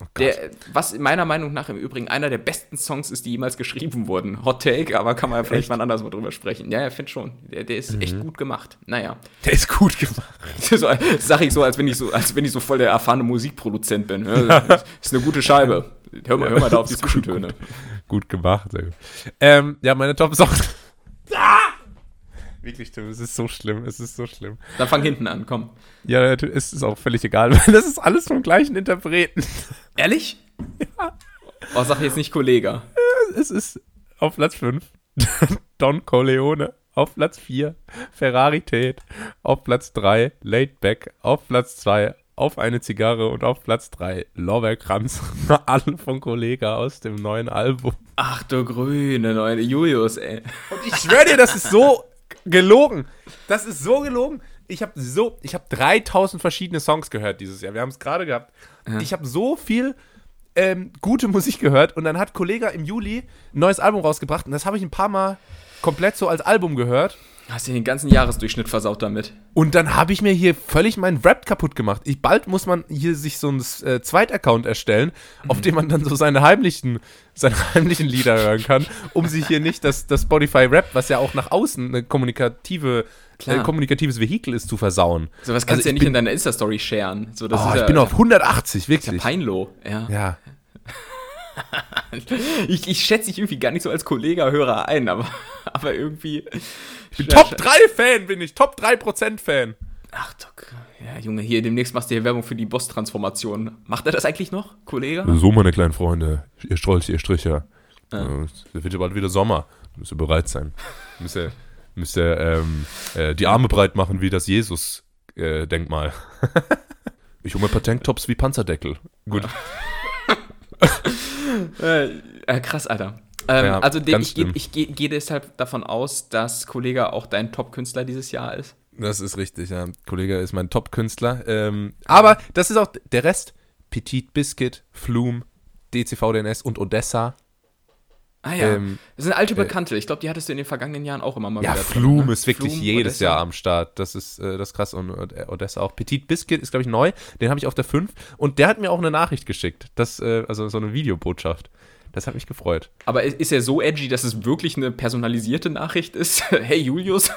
Oh der, was meiner Meinung nach im Übrigen einer der besten Songs ist, die jemals geschrieben wurden. Hot Take, aber kann man ja vielleicht echt? mal anders mal drüber sprechen. Ja, ja, finde schon. Der, der ist mhm. echt gut gemacht. Naja. Der ist gut gemacht. <laughs> so, sag ich so, als wenn ich so, als wenn ich so voll der erfahrene Musikproduzent bin. Ja, ist eine gute Scheibe. Hör mal, hör mal da auf die <laughs> Zwischentöne. Gut gemacht, sehr gut. Ähm, ja, meine Top-Songs. Wirklich, Tim, es ist so schlimm, es ist so schlimm. Dann fang hinten an, komm. Ja, es ist auch völlig egal, <laughs> weil das ist alles vom gleichen Interpreten. <laughs> Ehrlich? Ja. Oh, sag jetzt nicht Kollege. Es ist auf Platz 5 <laughs> Don Corleone, auf Platz 4 Ferrari Tate, auf Platz 3 Laid Back, auf Platz 2 auf eine Zigarre und auf Platz 3 Lorbeerkranz. Alle von Kollega aus dem neuen Album. Ach du grüne neue Julius, ey. Und ich schwöre dir, das ist so gelogen. Das ist so gelogen. Ich habe so, ich habe 3000 verschiedene Songs gehört dieses Jahr. Wir haben es gerade gehabt. Ja. Ich habe so viel ähm, gute Musik gehört und dann hat Kollega im Juli ein neues Album rausgebracht und das habe ich ein paar Mal komplett so als Album gehört. Hast du den ganzen Jahresdurchschnitt versaut damit? Und dann habe ich mir hier völlig meinen Rap kaputt gemacht. Ich, bald muss man hier sich so einen äh, Zweitaccount erstellen, mhm. auf dem man dann so seine heimlichen, seine <laughs> heimlichen Lieder hören kann, um sich hier nicht das, das Spotify Rap, was ja auch nach außen eine kommunikative ein kommunikatives Vehikel ist, zu versauen. So was kannst also du ja nicht in deiner Insta-Story sharen. So, oh, ich ja, bin auf 180, wirklich. Ist ja peinlo, ja. Ja. <laughs> ich, ich schätze dich irgendwie gar nicht so als Kollege-Hörer ein, aber, <laughs> aber irgendwie. Ich bin Top 3-Fan, bin ich. Top 3%-Fan. Ach doch. Ja, Junge, hier demnächst machst du hier Werbung für die Boss-Transformation. Macht er das eigentlich noch, Kollege? So, meine kleinen Freunde. Ihr Strolch, ihr Stricher. Ja. Es wird ja bald wieder Sommer. Müsst ihr bereit sein. <laughs> Müsst ihr, müsst ihr ähm, äh, die Arme breit machen wie das Jesus-Denkmal. Äh, ich hole mir ein paar Tanktops wie Panzerdeckel. Gut. äh, <laughs> äh, krass, Alter. Ähm, ja, also den, ich, gehe geh, geh deshalb davon aus, dass Kollege auch dein Top-Künstler dieses Jahr ist. Das ist richtig, ja. Kollege ist mein Top-Künstler. Ähm, aber das ist auch der Rest. Petit Biscuit, Flume, DCVDNS und Odessa. Ah ja, ähm, das sind alte äh, Bekannte. Ich glaube, die hattest du in den vergangenen Jahren auch immer mal ja, wieder. Ja, Flume ne? ist wirklich Flume, jedes Odessa. Jahr am Start. Das ist äh, das ist krass. Und Odessa auch. Petit Biscuit ist, glaube ich, neu. Den habe ich auf der 5. Und der hat mir auch eine Nachricht geschickt. Das, äh, also so eine Videobotschaft. Das hat mich gefreut. Aber ist er so edgy, dass es wirklich eine personalisierte Nachricht ist? <laughs> hey Julius.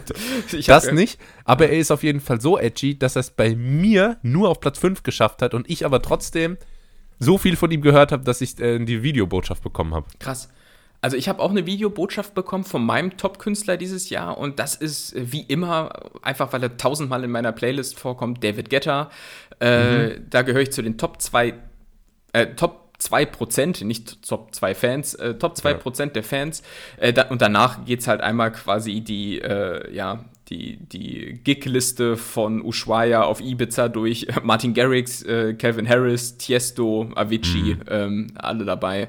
<laughs> das nicht, aber er ist auf jeden Fall so edgy, dass er es bei mir nur auf Platz 5 geschafft hat und ich aber trotzdem so viel von ihm gehört habe, dass ich äh, die Videobotschaft bekommen habe. Krass. Also ich habe auch eine Videobotschaft bekommen von meinem Top-Künstler dieses Jahr und das ist äh, wie immer, einfach weil er tausendmal in meiner Playlist vorkommt, David Guetta. Äh, mhm. Da gehöre ich zu den Top 2, äh, Top 2%, nicht Top 2 Fans, äh, Top 2% ja. der Fans. Äh, da, und danach geht es halt einmal quasi die, äh, ja, die, die Gig-Liste von Ushuaia auf Ibiza durch. <laughs> Martin Garrix, äh, Calvin Harris, Tiesto, Avicii, mhm. ähm, alle dabei.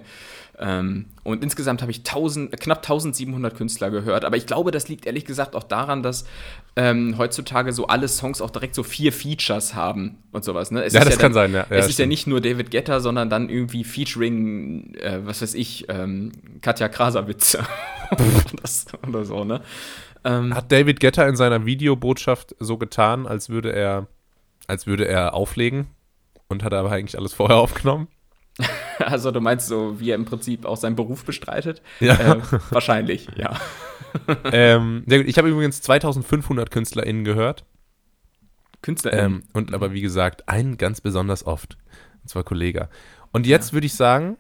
Ähm, und insgesamt habe ich 1000, knapp 1700 Künstler gehört. Aber ich glaube, das liegt ehrlich gesagt auch daran, dass ähm, heutzutage so alle Songs auch direkt so vier Features haben und sowas. Ne? ja, das ja kann sein, ja. ja es ist stimmt. ja nicht nur David Getter, sondern dann irgendwie featuring, äh, was weiß ich, ähm, Katja Krasavitz <laughs> <laughs> oder so, ne? Ähm, Hat David Getter in seiner Videobotschaft so getan, als würde er, als würde er auflegen und hat aber eigentlich alles vorher aufgenommen? <laughs> Also du meinst so, wie er im Prinzip auch seinen Beruf bestreitet? Ja. Äh, wahrscheinlich, <laughs> ja. ähm, ich habe übrigens 2500 KünstlerInnen gehört. KünstlerInnen? Ähm, und aber wie gesagt, einen ganz besonders oft. Und zwar Kollege. Und jetzt ja. würde ich sagen,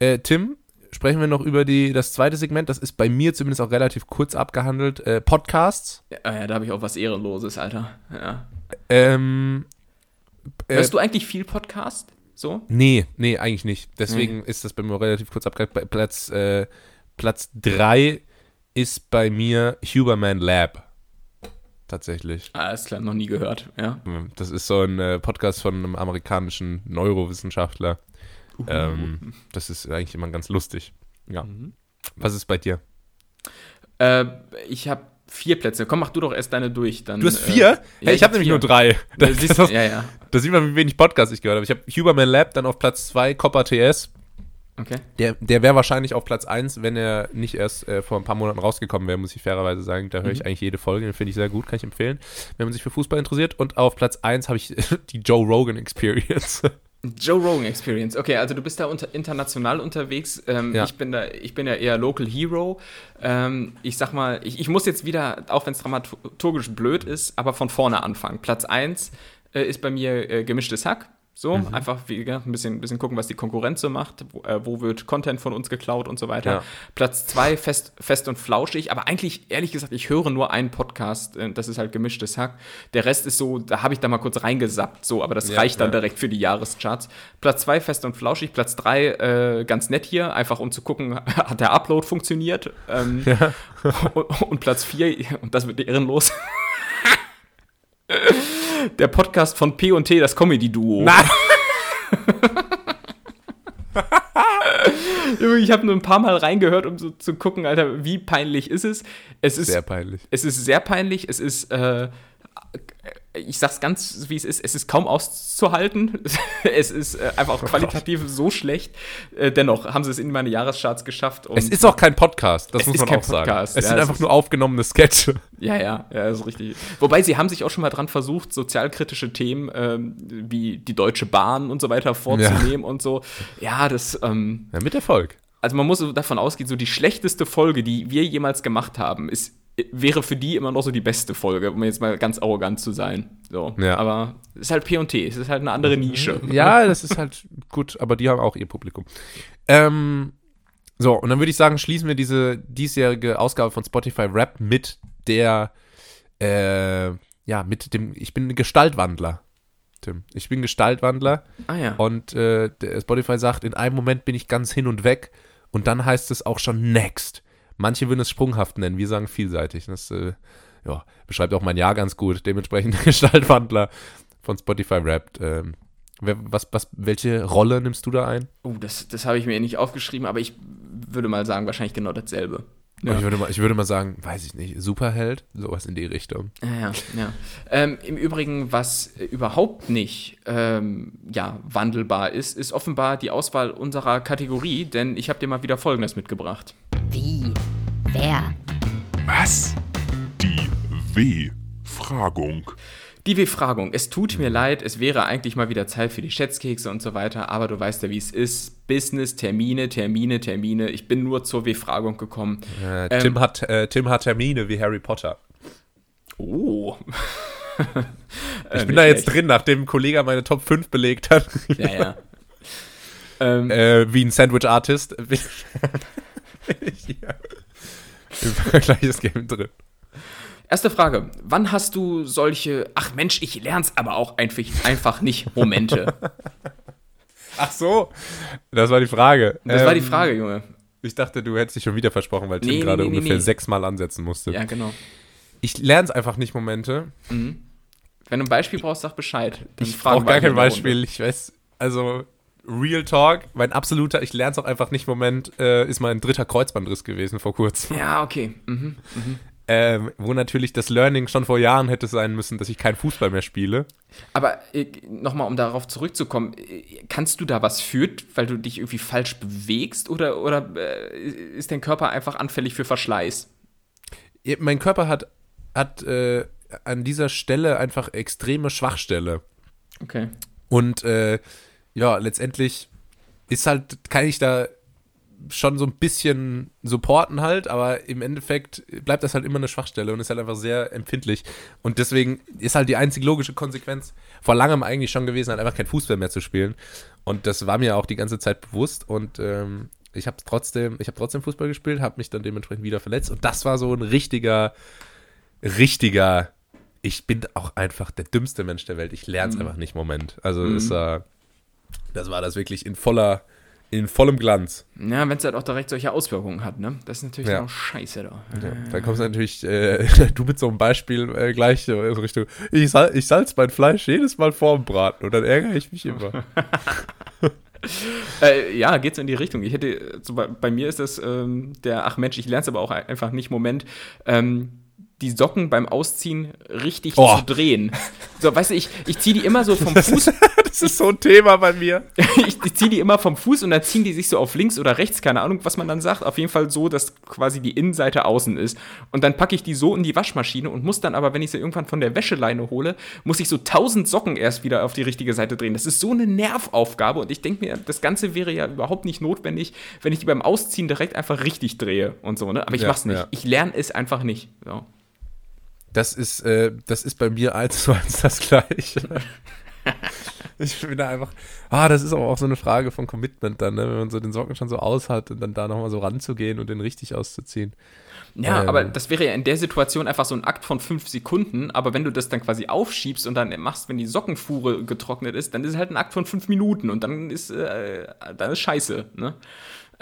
äh, Tim, sprechen wir noch über die, das zweite Segment. Das ist bei mir zumindest auch relativ kurz abgehandelt. Äh, Podcasts. Ja, ja da habe ich auch was Ehrenloses, Alter. Ja. Ähm, äh, Hörst du eigentlich viel Podcast? So? Nee, nee, eigentlich nicht. Deswegen nee. ist das bei mir relativ kurz abgehakt. Platz, äh, Platz 3 ist bei mir Huberman Lab. Tatsächlich. Alles klar, noch nie gehört, ja. Das ist so ein äh, Podcast von einem amerikanischen Neurowissenschaftler. Uh. Ähm, das ist eigentlich immer ganz lustig. Ja. Mhm. Was ist bei dir? Äh, ich habe vier Plätze. Komm, mach du doch erst deine durch. Dann, du hast vier? Äh, hey, ja, ich habe nämlich nur drei. <laughs> Das, siehst, das, ja, ja. da sieht man, wie wenig Podcast ich gehört habe. Ich habe Huberman Lab dann auf Platz zwei, Copper TS. Okay. Der, der wäre wahrscheinlich auf Platz 1, wenn er nicht erst äh, vor ein paar Monaten rausgekommen wäre, muss ich fairerweise sagen. Da höre mhm. ich eigentlich jede Folge, den finde ich sehr gut, kann ich empfehlen, wenn man sich für Fußball interessiert. Und auf Platz 1 habe ich <laughs> die Joe Rogan Experience. Joe Rogan Experience. Okay, also du bist da unter, international unterwegs. Ähm, ja. Ich bin da, ich bin ja eher Local Hero. Ähm, ich sag mal, ich, ich, muss jetzt wieder, auch wenn es dramaturgisch blöd ist, aber von vorne anfangen. Platz 1 äh, ist bei mir äh, gemischtes Hack. So, mhm. einfach wie gesagt, ein bisschen, bisschen gucken, was die Konkurrenz so macht, wo, äh, wo wird Content von uns geklaut und so weiter. Ja. Platz zwei, fest, fest und flauschig, aber eigentlich, ehrlich gesagt, ich höre nur einen Podcast, äh, das ist halt gemischtes Hack. Der Rest ist so, da habe ich da mal kurz reingesappt, so, aber das ja, reicht dann ja. direkt für die Jahrescharts. Platz zwei, fest und flauschig, Platz drei, äh, ganz nett hier, einfach um zu gucken, <laughs> hat der Upload funktioniert. Ähm, <laughs> und, und Platz vier, und das wird ehrenlos. <laughs> der Podcast von P&T, das Comedy-Duo. Nein! <laughs> ich habe nur ein paar Mal reingehört, um so zu gucken, Alter, wie peinlich ist es. Es ist sehr peinlich. Es ist sehr peinlich. Es ist äh, ich sag's ganz, wie es ist, es ist kaum auszuhalten. <laughs> es ist äh, einfach auch oh qualitativ so schlecht. Äh, dennoch haben sie es in meine Jahrescharts geschafft. es ist auch kein Podcast, das muss man auch sagen. Podcast. Es ja, sind einfach nur aufgenommene Sketche. Ja, ja, ja, ist richtig. Wobei sie haben sich auch schon mal dran versucht, sozialkritische Themen ähm, wie die Deutsche Bahn und so weiter vorzunehmen ja. und so. Ja, das. Ähm, ja, mit Erfolg. Also man muss davon ausgehen, so die schlechteste Folge, die wir jemals gemacht haben, ist wäre für die immer noch so die beste Folge, um jetzt mal ganz arrogant zu sein. So. Ja. Aber es ist halt P&T, es ist halt eine andere Nische. <laughs> Ja, das ist halt gut, aber die haben auch ihr Publikum. Ähm, so, und dann würde ich sagen, schließen wir diese diesjährige Ausgabe von Spotify Rap mit der, äh, ja, mit dem, ich bin Gestaltwandler. Tim. Ich bin Gestaltwandler. Ah ja. Und äh, Spotify sagt, in einem Moment bin ich ganz hin und weg und dann heißt es auch schon next. Manche würden es sprunghaft nennen, wir sagen vielseitig. Das äh, ja, beschreibt auch mein Jahr ganz gut. Dementsprechend <laughs> Gestaltwandler von Spotify Wrapped. Ähm, was, was, welche Rolle nimmst du da ein? Oh, das, das habe ich mir nicht aufgeschrieben, aber ich würde mal sagen, wahrscheinlich genau dasselbe. Ja. Ich, würde mal, ich würde mal sagen, weiß ich nicht, Superheld, sowas in die Richtung. Ja, ja. ja. Ähm, Im Übrigen, was überhaupt nicht ähm, ja, wandelbar ist, ist offenbar die Auswahl unserer Kategorie, denn ich habe dir mal wieder Folgendes mitgebracht. Wie? Wer? Was? Die W-Fragung. Die Befragung. Es tut mir leid, es wäre eigentlich mal wieder Zeit für die Schätzkekse und so weiter, aber du weißt ja, wie es ist. Business, Termine, Termine, Termine. Ich bin nur zur Befragung gekommen. Äh, ähm, Tim, hat, äh, Tim hat Termine wie Harry Potter. Oh. <laughs> ich bin da jetzt drin, nachdem ein Kollege meine Top 5 belegt hat. ja, ja. ähm, äh, wie ein Sandwich-Artist. ja. <laughs> Gleiches Game drin. Erste Frage. Wann hast du solche, ach Mensch, ich lern's aber auch einfach, einfach nicht, Momente? <laughs> ach so, das war die Frage. Das ähm, war die ähm, Frage, Junge. Ich dachte, du hättest dich schon wieder versprochen, weil Tim nee, gerade nee, nee, ungefähr sechsmal ansetzen musste. Ja, genau. Ich lern's einfach nicht, Momente. Mhm. Wenn du ein Beispiel brauchst, sag Bescheid. ich brauche gar kein Beispiel. Ich weiß, also Real Talk, mein absoluter, ich lerne es auch einfach nicht, Moment, äh, ist mein dritter Kreuzbandriss gewesen vor kurzem. Ja, okay. Mhm, mhm. Ähm, wo natürlich das Learning schon vor Jahren hätte sein müssen, dass ich keinen Fußball mehr spiele. Aber äh, nochmal, um darauf zurückzukommen, äh, kannst du da was für, weil du dich irgendwie falsch bewegst oder, oder äh, ist dein Körper einfach anfällig für Verschleiß? Mein Körper hat, hat äh, an dieser Stelle einfach extreme Schwachstelle. Okay. Und äh, ja, letztendlich ist halt, kann ich da schon so ein bisschen supporten halt, aber im Endeffekt bleibt das halt immer eine Schwachstelle und ist halt einfach sehr empfindlich. Und deswegen ist halt die einzig logische Konsequenz vor langem eigentlich schon gewesen, halt einfach kein Fußball mehr zu spielen. Und das war mir auch die ganze Zeit bewusst und ähm, ich habe trotzdem, ich habe trotzdem Fußball gespielt, habe mich dann dementsprechend wieder verletzt und das war so ein richtiger, richtiger, ich bin auch einfach der dümmste Mensch der Welt. Ich lerne es mhm. einfach nicht Moment. Also mhm. ist, äh, das war das wirklich in voller in vollem Glanz. Ja, wenn es halt auch direkt solche Auswirkungen hat, ne? Das ist natürlich ja. auch scheiße da. Ja, dann kommst du natürlich, äh, <laughs> du mit so einem Beispiel äh, gleich so Richtung, ich, sal ich salz mein Fleisch jedes Mal vorm Braten und dann ärgere ich mich immer. <laughs> äh, ja, geht's in die Richtung. Ich hätte, so bei, bei mir ist das ähm, der, ach Mensch, ich lerne es aber auch einfach nicht, Moment, ähm, die Socken beim Ausziehen richtig oh. zu drehen. So, weißt du, ich, ich ziehe die immer so vom Fuß. Das ist so ein Thema bei mir. <laughs> ich, ich ziehe die immer vom Fuß und dann ziehen die sich so auf links oder rechts, keine Ahnung, was man dann sagt. Auf jeden Fall so, dass quasi die Innenseite außen ist. Und dann packe ich die so in die Waschmaschine und muss dann aber, wenn ich sie irgendwann von der Wäscheleine hole, muss ich so tausend Socken erst wieder auf die richtige Seite drehen. Das ist so eine Nervaufgabe und ich denke mir, das Ganze wäre ja überhaupt nicht notwendig, wenn ich die beim Ausziehen direkt einfach richtig drehe und so, ne? Aber ich ja, mach's nicht. Ja. Ich lerne es einfach nicht. So. Das ist, äh, das ist bei mir eins zu eins das Gleiche. <laughs> ich bin da einfach, ah, das ist aber auch so eine Frage von Commitment dann, ne? wenn man so den Socken schon so aus hat und dann da nochmal so ranzugehen und den richtig auszuziehen. Ja, ähm. aber das wäre ja in der Situation einfach so ein Akt von fünf Sekunden, aber wenn du das dann quasi aufschiebst und dann machst, wenn die Sockenfuhre getrocknet ist, dann ist es halt ein Akt von fünf Minuten und dann ist, äh, dann ist scheiße, ne?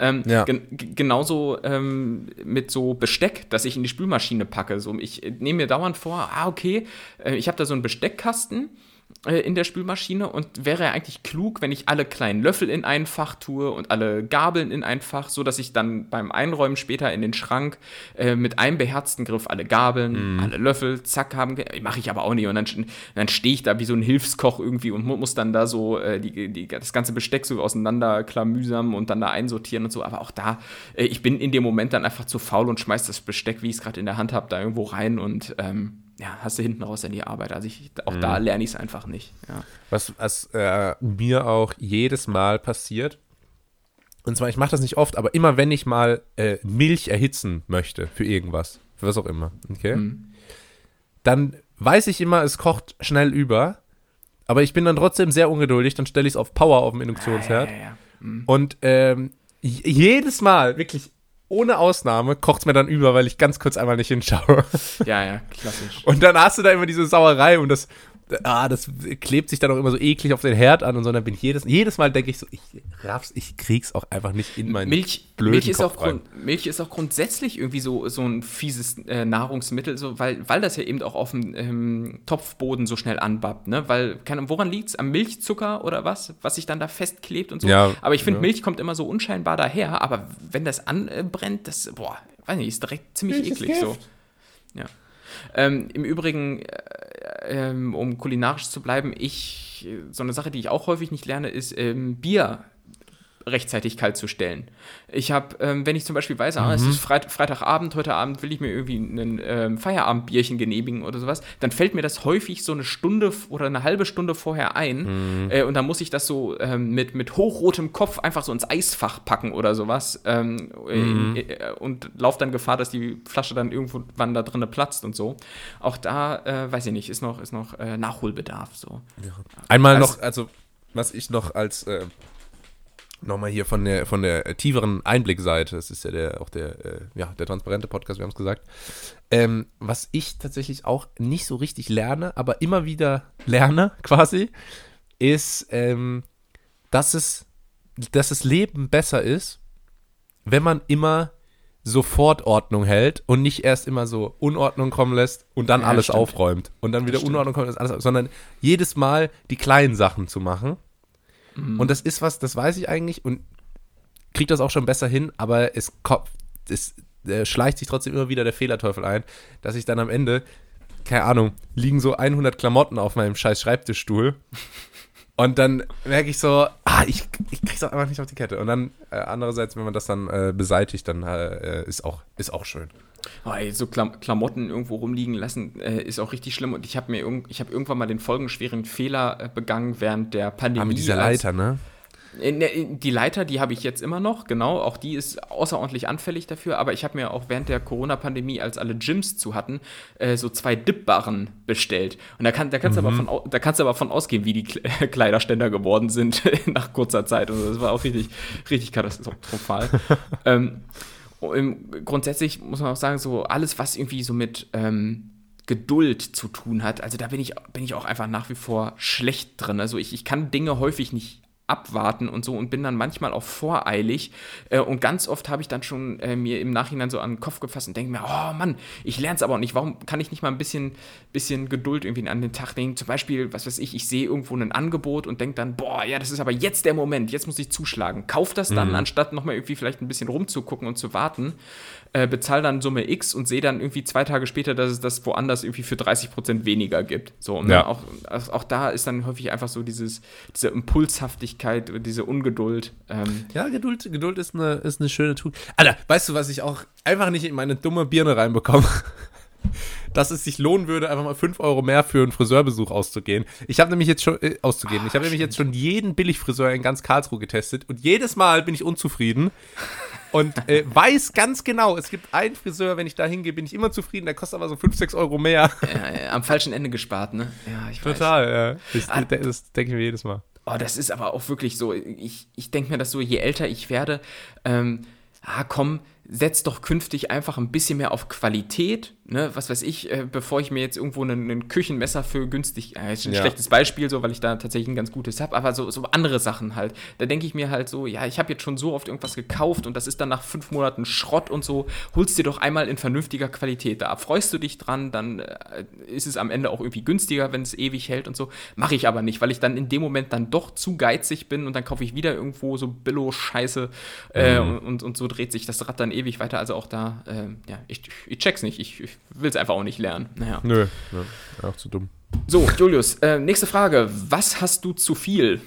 Ähm, ja. gen genauso ähm, mit so Besteck, das ich in die Spülmaschine packe. So, ich nehme mir dauernd vor, ah, okay, äh, ich habe da so einen Besteckkasten äh, in der Spülmaschine und wäre ja eigentlich klug, wenn ich alle kleinen Löffel in ein Fach tue und alle Gabeln in ein Fach, so dass ich dann beim Einräumen später in den Schrank äh, mit einem beherzten Griff alle Gabeln, mm. alle Löffel, zack, haben. Mache ich aber auch nicht. Und dann, dann stehe ich da wie so ein Hilfskoch irgendwie und muss dann da so äh, die, die, das ganze Besteck so auseinander klamüsam und dann da einsortieren und so. Aber auch da, äh, ich bin in dem Moment dann einfach zu faul und schmeiß das Besteck, wie ich es gerade in der Hand habe, da irgendwo rein und ähm, ja, hast du hinten raus in die Arbeit. Also ich, auch mhm. da lerne ich es einfach nicht. Ja. Was, was äh, mir auch jedes Mal passiert, und zwar, ich mache das nicht oft, aber immer wenn ich mal äh, Milch erhitzen möchte für irgendwas, für was auch immer, okay, mhm. dann weiß ich immer, es kocht schnell über, aber ich bin dann trotzdem sehr ungeduldig, dann stelle ich es auf Power auf dem Induktionsherd. Ja, ja, ja, mhm. Und ähm, jedes Mal, wirklich ohne Ausnahme kocht es mir dann über, weil ich ganz kurz einmal nicht hinschaue. Ja, ja, klassisch. Und dann hast du da immer diese Sauerei und das, ah, das klebt sich dann auch immer so eklig auf den Herd an und so. Und dann bin ich jedes, jedes Mal denke ich so, ich raff's, ich krieg's auch einfach nicht in meinen Milch, blöden Milch ist Kopf auch rein. Milch ist auch grundsätzlich irgendwie so, so ein fieses äh, Nahrungsmittel, so, weil, weil das ja eben auch auf dem ähm, Topfboden so schnell anbappt, ne? Weil, keine, woran liegt's? Am Milchzucker oder was? Was sich dann da festklebt und so. Ja, aber ich finde, ja. Milch kommt immer so unscheinbar daher, aber wenn das anbrennt, das, boah, weiß nicht, ist direkt ziemlich Milch eklig so. Ja. Ähm, Im Übrigen, äh, ähm, um kulinarisch zu bleiben, ich, so eine Sache, die ich auch häufig nicht lerne, ist ähm, Bier rechtzeitig kalt zu stellen. Ich habe, ähm, wenn ich zum Beispiel weiß, ah, mhm. es ist Freit Freitagabend, heute Abend will ich mir irgendwie ein ähm, Feierabendbierchen genehmigen oder sowas, dann fällt mir das häufig so eine Stunde oder eine halbe Stunde vorher ein mhm. äh, und dann muss ich das so ähm, mit, mit hochrotem Kopf einfach so ins Eisfach packen oder sowas ähm, mhm. äh, und laufe dann Gefahr, dass die Flasche dann irgendwann da drinnen platzt und so. Auch da, äh, weiß ich nicht, ist noch, ist noch äh, Nachholbedarf so. Ja. Einmal also, noch, also was ich noch als äh, nochmal hier von der, von der tieferen Einblickseite, das ist ja der, auch der, äh, ja, der transparente Podcast, wir haben es gesagt, ähm, was ich tatsächlich auch nicht so richtig lerne, aber immer wieder lerne <laughs> quasi, ist, ähm, dass, es, dass das Leben besser ist, wenn man immer sofort Ordnung hält und nicht erst immer so Unordnung kommen lässt und dann ja, alles stimmt. aufräumt und dann wieder Unordnung kommen lässt, alles, sondern jedes Mal die kleinen Sachen zu machen Mhm. Und das ist was, das weiß ich eigentlich und kriegt das auch schon besser hin, aber es, es äh, schleicht sich trotzdem immer wieder der Fehlerteufel ein, dass ich dann am Ende, keine Ahnung, liegen so 100 Klamotten auf meinem scheiß Schreibtischstuhl. <laughs> Und dann merke ich so, ah, ich, ich krieg's auch einfach nicht auf die Kette. Und dann äh, andererseits, wenn man das dann äh, beseitigt, dann äh, ist, auch, ist auch schön. Oh, ey, so Klam Klamotten irgendwo rumliegen lassen äh, ist auch richtig schlimm. Und ich habe mir irg ich hab irgendwann mal den folgenschweren Fehler äh, begangen während der Pandemie. Aber diese Leiter, ne? Die Leiter, die habe ich jetzt immer noch, genau. Auch die ist außerordentlich anfällig dafür. Aber ich habe mir auch während der Corona-Pandemie, als alle Gyms zu hatten, äh, so zwei Dipbarren bestellt. Und da, kann, da, kannst mhm. du aber von, da kannst du aber von ausgehen, wie die <laughs> Kleiderständer geworden sind <laughs> nach kurzer Zeit. Und das war auch richtig, richtig katastrophal. <laughs> ähm, grundsätzlich muss man auch sagen, so alles, was irgendwie so mit ähm, Geduld zu tun hat, also da bin ich, bin ich auch einfach nach wie vor schlecht drin. Also ich, ich kann Dinge häufig nicht abwarten und so und bin dann manchmal auch voreilig. Äh, und ganz oft habe ich dann schon äh, mir im Nachhinein so an den Kopf gefasst und denke mir, oh Mann, ich lerne es aber auch nicht. Warum kann ich nicht mal ein bisschen, bisschen Geduld irgendwie an den Tag legen? Zum Beispiel, was weiß ich, ich sehe irgendwo ein Angebot und denke dann, boah, ja, das ist aber jetzt der Moment, jetzt muss ich zuschlagen. Kauf das dann, mhm. anstatt nochmal irgendwie vielleicht ein bisschen rumzugucken und zu warten äh, bezahle dann Summe X und sehe dann irgendwie zwei Tage später, dass es das woanders irgendwie für 30 Prozent weniger gibt. So, ne? ja. auch, auch da ist dann häufig einfach so dieses, diese Impulshaftigkeit, diese Ungeduld. Ähm. Ja, Geduld, Geduld ist eine, ist eine schöne Tool. Alter, weißt du, was ich auch einfach nicht in meine dumme Birne reinbekomme? <laughs> dass es sich lohnen würde, einfach mal 5 Euro mehr für einen Friseurbesuch auszugehen. Ich habe nämlich jetzt schon äh, auszugeben. ich habe nämlich jetzt schon jeden Billigfriseur in ganz Karlsruhe getestet und jedes Mal bin ich unzufrieden und äh, weiß ganz genau, es gibt einen Friseur, wenn ich da hingehe, bin ich immer zufrieden, der kostet aber so 5, 6 Euro mehr. Ja, ja, am falschen Ende gespart, ne? Ja, ich Total, weiß. ja. Das, ah, das denke ich mir jedes Mal. Oh, das ist aber auch wirklich so. Ich, ich denke mir das so, je älter ich werde, ähm, ah komm, setz doch künftig einfach ein bisschen mehr auf Qualität ne, was weiß ich, äh, bevor ich mir jetzt irgendwo ein Küchenmesser für günstig, äh, ist ein ja. schlechtes Beispiel, so, weil ich da tatsächlich ein ganz gutes habe, aber so, so andere Sachen halt. Da denke ich mir halt so, ja, ich habe jetzt schon so oft irgendwas gekauft und das ist dann nach fünf Monaten Schrott und so, holst dir doch einmal in vernünftiger Qualität. Da freust du dich dran, dann äh, ist es am Ende auch irgendwie günstiger, wenn es ewig hält und so. Mache ich aber nicht, weil ich dann in dem Moment dann doch zu geizig bin und dann kaufe ich wieder irgendwo so Billo-Scheiße äh, mhm. und, und so dreht sich das Rad dann ewig weiter. Also auch da, äh, ja, ich, ich check's nicht. Ich, ich will es einfach auch nicht lernen. Naja. Nö, nö, auch zu dumm. So, Julius, äh, nächste Frage. Was hast du zu viel?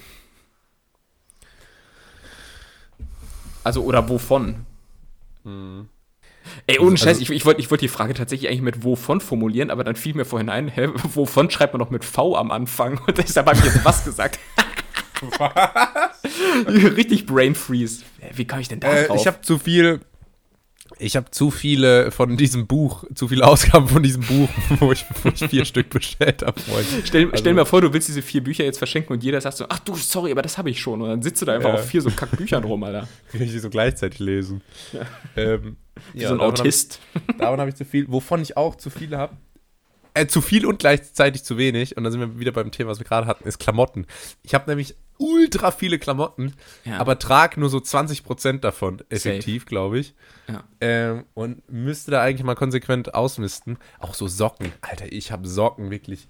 Also, oder wovon? Hm. Ey, ohne also, Scheiß, ich, ich wollte ich wollt die Frage tatsächlich eigentlich mit wovon formulieren, aber dann fiel mir vorhin ein, hä, wovon schreibt man noch mit V am Anfang? Und deshalb habe ich jetzt was gesagt. <laughs> was? <laughs> Richtig Brain Freeze. Wie komme ich denn da äh, drauf? Ich habe zu viel ich habe zu viele von diesem Buch, zu viele Ausgaben von diesem Buch, <laughs> wo ich, wo ich vier Stück bestellt habe. Stell, also, stell mir vor, du willst diese vier Bücher jetzt verschenken und jeder sagt so, ach du, sorry, aber das habe ich schon. Und dann sitzt du da einfach ja. auf vier so Kackbüchern rum, Alter. <laughs> Kann ich die so gleichzeitig lesen. Ja. Ähm, Wie ja, so ein Autist. Hab ich, <laughs> davon habe ich zu viel, wovon ich auch zu viele habe. Äh, zu viel und gleichzeitig zu wenig. Und dann sind wir wieder beim Thema, was wir gerade hatten, ist Klamotten. Ich habe nämlich ultra viele Klamotten, ja. aber trage nur so 20% davon effektiv, glaube ich. Ja. Ähm, und müsste da eigentlich mal konsequent ausmisten. Auch so Socken. Alter, ich habe Socken wirklich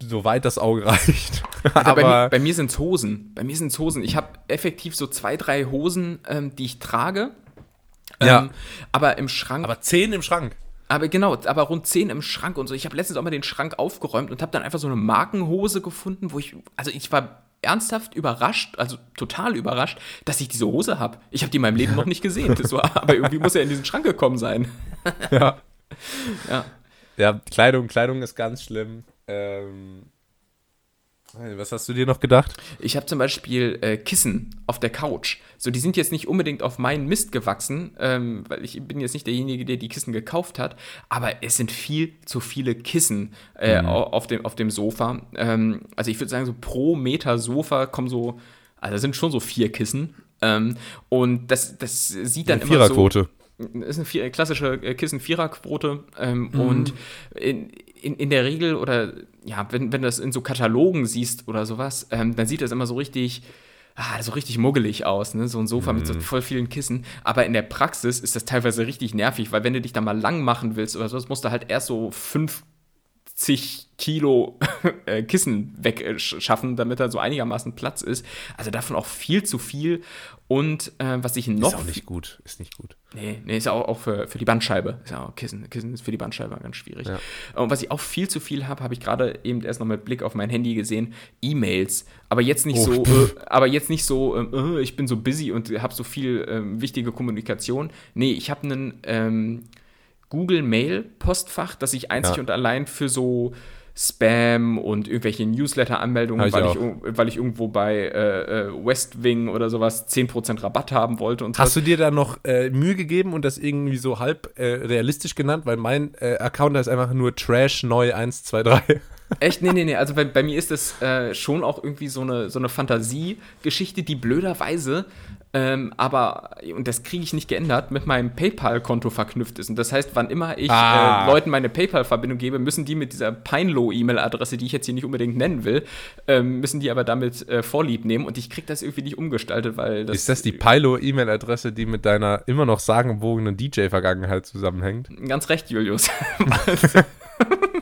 soweit das Auge reicht. <laughs> Also aber bei mir, bei mir sind es Hosen. Bei mir sind es Hosen. Ich habe effektiv so zwei, drei Hosen, ähm, die ich trage. Ähm, ja. Aber im Schrank. Aber zehn im Schrank. Aber genau, aber rund zehn im Schrank und so. Ich habe letztens auch mal den Schrank aufgeräumt und habe dann einfach so eine Markenhose gefunden, wo ich, also ich war ernsthaft überrascht, also total überrascht, dass ich diese Hose habe. Ich habe die in meinem Leben noch nicht gesehen. War, <laughs> aber irgendwie muss er in diesen Schrank gekommen sein. ja. ja. Ja, Kleidung, Kleidung ist ganz schlimm. Ähm, was hast du dir noch gedacht? Ich habe zum Beispiel äh, Kissen auf der Couch. So, die sind jetzt nicht unbedingt auf meinen Mist gewachsen, ähm, weil ich bin jetzt nicht derjenige, der die Kissen gekauft hat, aber es sind viel zu viele Kissen äh, mhm. auf, dem, auf dem Sofa. Ähm, also ich würde sagen, so pro Meter Sofa kommen so, also sind schon so vier Kissen. Ähm, und das, das sieht dann eine immer Viererquote. so. Ist eine vier, klassische äh, Kissen-Viererquote. Ähm, mhm. Und in, in, der Regel, oder ja, wenn, wenn du das in so Katalogen siehst oder sowas, ähm, dann sieht das immer so richtig, ah, so richtig muggelig aus, ne? So ein Sofa mhm. mit so mhm. voll vielen Kissen. Aber in der Praxis ist das teilweise richtig nervig, weil wenn du dich da mal lang machen willst oder sowas, musst du halt erst so fünf zig Kilo <laughs> äh, Kissen wegschaffen, damit da so einigermaßen Platz ist. Also davon auch viel zu viel. Und äh, was ich noch. Ist auch nicht gut. Ist nicht gut. Nee, nee ist auch, auch für, für die Bandscheibe. Ist ja auch Kissen. Kissen ist für die Bandscheibe ganz schwierig. Ja. Und was ich auch viel zu viel habe, habe ich gerade eben erst noch mit Blick auf mein Handy gesehen: E-Mails. Aber jetzt nicht oh. so, äh, aber jetzt nicht so, äh, ich bin so busy und habe so viel ähm, wichtige Kommunikation. Nee, ich habe einen ähm, Google Mail Postfach, das ich einzig ja. und allein für so Spam und irgendwelche Newsletter-Anmeldungen, weil, ich, weil ich irgendwo bei äh, äh West Wing oder sowas 10% Rabatt haben wollte. Und Hast du dir da noch äh, Mühe gegeben und das irgendwie so halb äh, realistisch genannt? Weil mein äh, Account ist einfach nur Trash neu 123. <laughs> Echt? Nee, nee, nee. Also bei, bei mir ist das äh, schon auch irgendwie so eine, so eine Fantasiegeschichte, die blöderweise ähm, aber, und das kriege ich nicht geändert, mit meinem PayPal-Konto verknüpft ist. Und das heißt, wann immer ich ah. äh, Leuten meine PayPal-Verbindung gebe, müssen die mit dieser Pinelo-E-Mail-Adresse, die ich jetzt hier nicht unbedingt nennen will, ähm, müssen die aber damit äh, Vorlieb nehmen. Und ich kriege das irgendwie nicht umgestaltet, weil das. Ist das die Pilo-E-Mail-Adresse, die mit deiner immer noch sagenwogenen DJ-Vergangenheit zusammenhängt? Ganz recht, Julius. <laughs> <laughs> <laughs>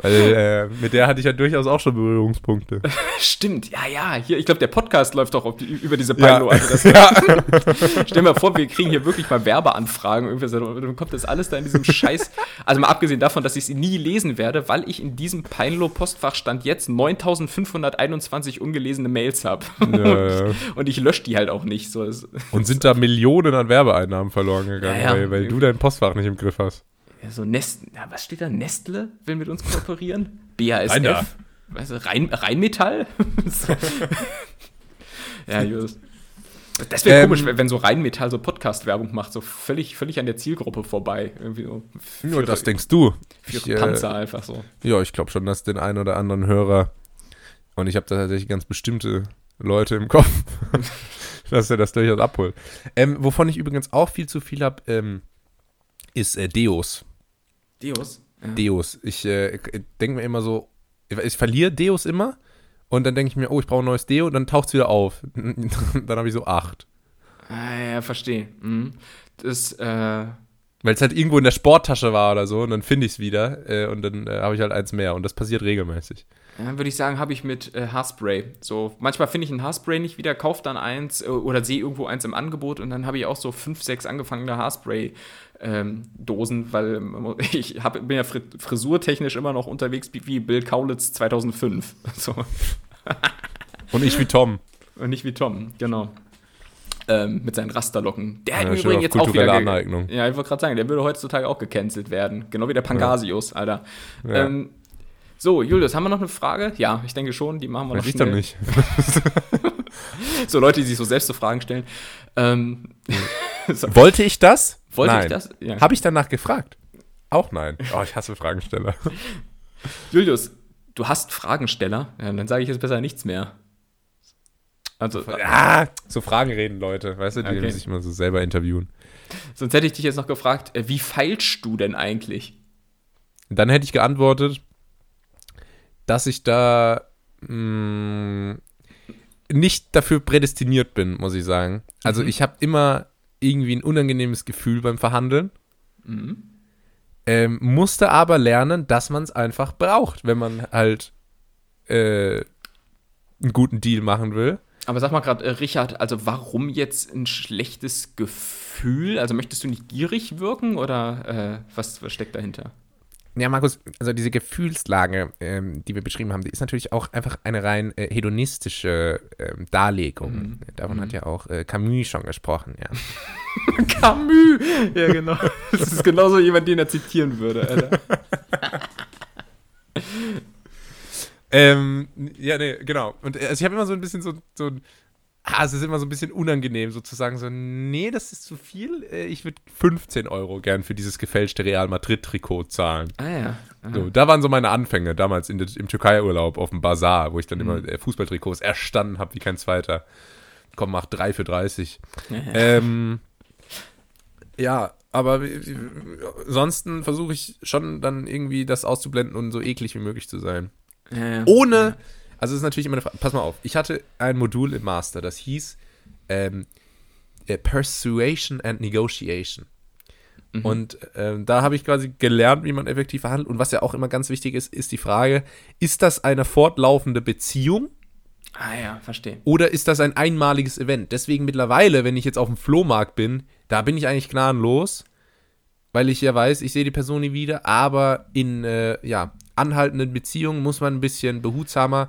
Weil äh, mit der hatte ich ja durchaus auch schon Berührungspunkte. <laughs> Stimmt, ja, ja. Hier, ich glaube, der Podcast läuft doch die, über diese Pilo. Ja. Also <laughs> ja. <laughs> Stell dir mal vor, wir kriegen hier wirklich mal Werbeanfragen. Irgendwie so, dann kommt das alles da in diesem Scheiß. Also mal abgesehen davon, dass ich sie nie lesen werde, weil ich in diesem Peinlo-Postfach stand jetzt 9521 ungelesene Mails habe. Ja, und, und, ich lösche die halt auch nicht. So, und sind da Millionen an Werbeeinnahmen verloren gegangen, weil, weil du dein Postfach nicht im Griff hast. Ja, so Nest, ja, was steht da? Nestle will mit uns kooperieren? <laughs> BASF? Nein, weißt du, Rhein, Rheinmetall? <laughs> ja, Just. Das wäre ähm, komisch, wenn so Rheinmetall so Podcast-Werbung macht, so völlig, völlig an der Zielgruppe vorbei. Irgendwie so Nur das denkst du. Für ich, Panzer äh, einfach so. Ja, ich glaube schon, dass den einen oder anderen Hörer, und ich habe da tatsächlich ganz bestimmte Leute im Kopf, <laughs> dass er das durchaus abholt. Ähm, wovon ich übrigens auch viel zu viel habe, ähm, ist äh, Deos. Deus? Ja. Deus. Ich äh, denke mir immer so, ich verliere Deus immer und dann denke ich mir, oh, ich brauche ein neues Deo und dann taucht es wieder auf. <laughs> dann habe ich so acht. Ah, ja, verstehe. Mhm. Das, äh weil es halt irgendwo in der Sporttasche war oder so und dann finde ich es wieder äh, und dann äh, habe ich halt eins mehr und das passiert regelmäßig. Ja, würde ich sagen, habe ich mit äh, Haarspray. So, manchmal finde ich ein Haarspray nicht wieder, kaufe dann eins äh, oder sehe irgendwo eins im Angebot und dann habe ich auch so fünf, sechs angefangene Haarspray ähm, Dosen, weil ähm, <laughs> ich hab, bin ja frisurtechnisch immer noch unterwegs wie Bill Kaulitz 2005. <laughs> So. Und ich wie Tom. Und nicht wie Tom, genau. Ähm, mit seinen Rasterlocken. Der ja, übrigens jetzt auch wieder. Aneignung. Ja, ich wollte gerade sagen, der würde heutzutage auch gecancelt werden. Genau wie der Pangasius, ja. Alter. Ja. Ähm, so, Julius, haben wir noch eine Frage? Ja, ich denke schon, die machen wir Weiß noch schnell. Ich dann nicht. <laughs> so Leute, die sich so selbst so Fragen stellen. Ähm. <laughs> Wollte ich das? Wollte nein. ich das? Ja. Habe ich danach gefragt? Auch nein. Oh, ich hasse Fragensteller. <laughs> Julius, du hast Fragensteller? Ja, dann sage ich jetzt besser nichts mehr. Also, ja, so Fragen reden Leute, weißt du, die okay. sich immer so selber interviewen. Sonst hätte ich dich jetzt noch gefragt, äh, wie feilst du denn eigentlich? Dann hätte ich geantwortet, dass ich da mh, mm, nicht dafür prädestiniert bin, muss ich sagen. Also mhm. ich habe immer irgendwie ein unangenehmes Gefühl beim Verhandeln. Mhm. Ähm, musste aber lernen, dass man es einfach braucht, wenn man halt äh, einen guten Deal machen will. Aber sag mal gerade, äh, Richard, also warum jetzt ein schlechtes Gefühl? Also möchtest du nicht gierig wirken oder äh, was, was steckt dahinter? Ja, Markus, also diese Gefühlslage, ähm, die wir beschrieben haben, die ist natürlich auch einfach eine rein äh, hedonistische ähm, Darlegung. Mhm. Davon mhm. hat ja auch äh, Camus schon gesprochen, ja. <laughs> Camus! Ja, genau. Das ist genauso jemand, den er zitieren würde, Alter. <laughs> ähm, ja, nee, genau. Und äh, also ich habe immer so ein bisschen so, so ein ah, es ist immer so ein bisschen unangenehm, sozusagen so, nee, das ist zu viel. Äh, ich würde 15 Euro gern für dieses gefälschte Real Madrid-Trikot zahlen. Ah ja. So, da waren so meine Anfänge, damals in, im Türkei-Urlaub auf dem Bazar, wo ich dann mhm. immer äh, Fußballtrikots erstanden habe wie kein zweiter. Komm, mach 3 für 30. ähm, ja, aber ansonsten versuche ich schon dann irgendwie das auszublenden und so eklig wie möglich zu sein. Ja, Ohne also es ist natürlich immer eine Frage. Pass mal auf, ich hatte ein Modul im Master, das hieß ähm, äh, Persuasion and Negotiation. Mhm. Und ähm, da habe ich quasi gelernt, wie man effektiv verhandelt. Und was ja auch immer ganz wichtig ist, ist die Frage, ist das eine fortlaufende Beziehung? Ah ja, verstehe. Oder ist das ein einmaliges Event? Deswegen mittlerweile, wenn ich jetzt auf dem Flohmarkt bin, da bin ich eigentlich gnadenlos, weil ich ja weiß, ich sehe die Person nie wieder, aber in äh, ja, anhaltenden Beziehungen muss man ein bisschen behutsamer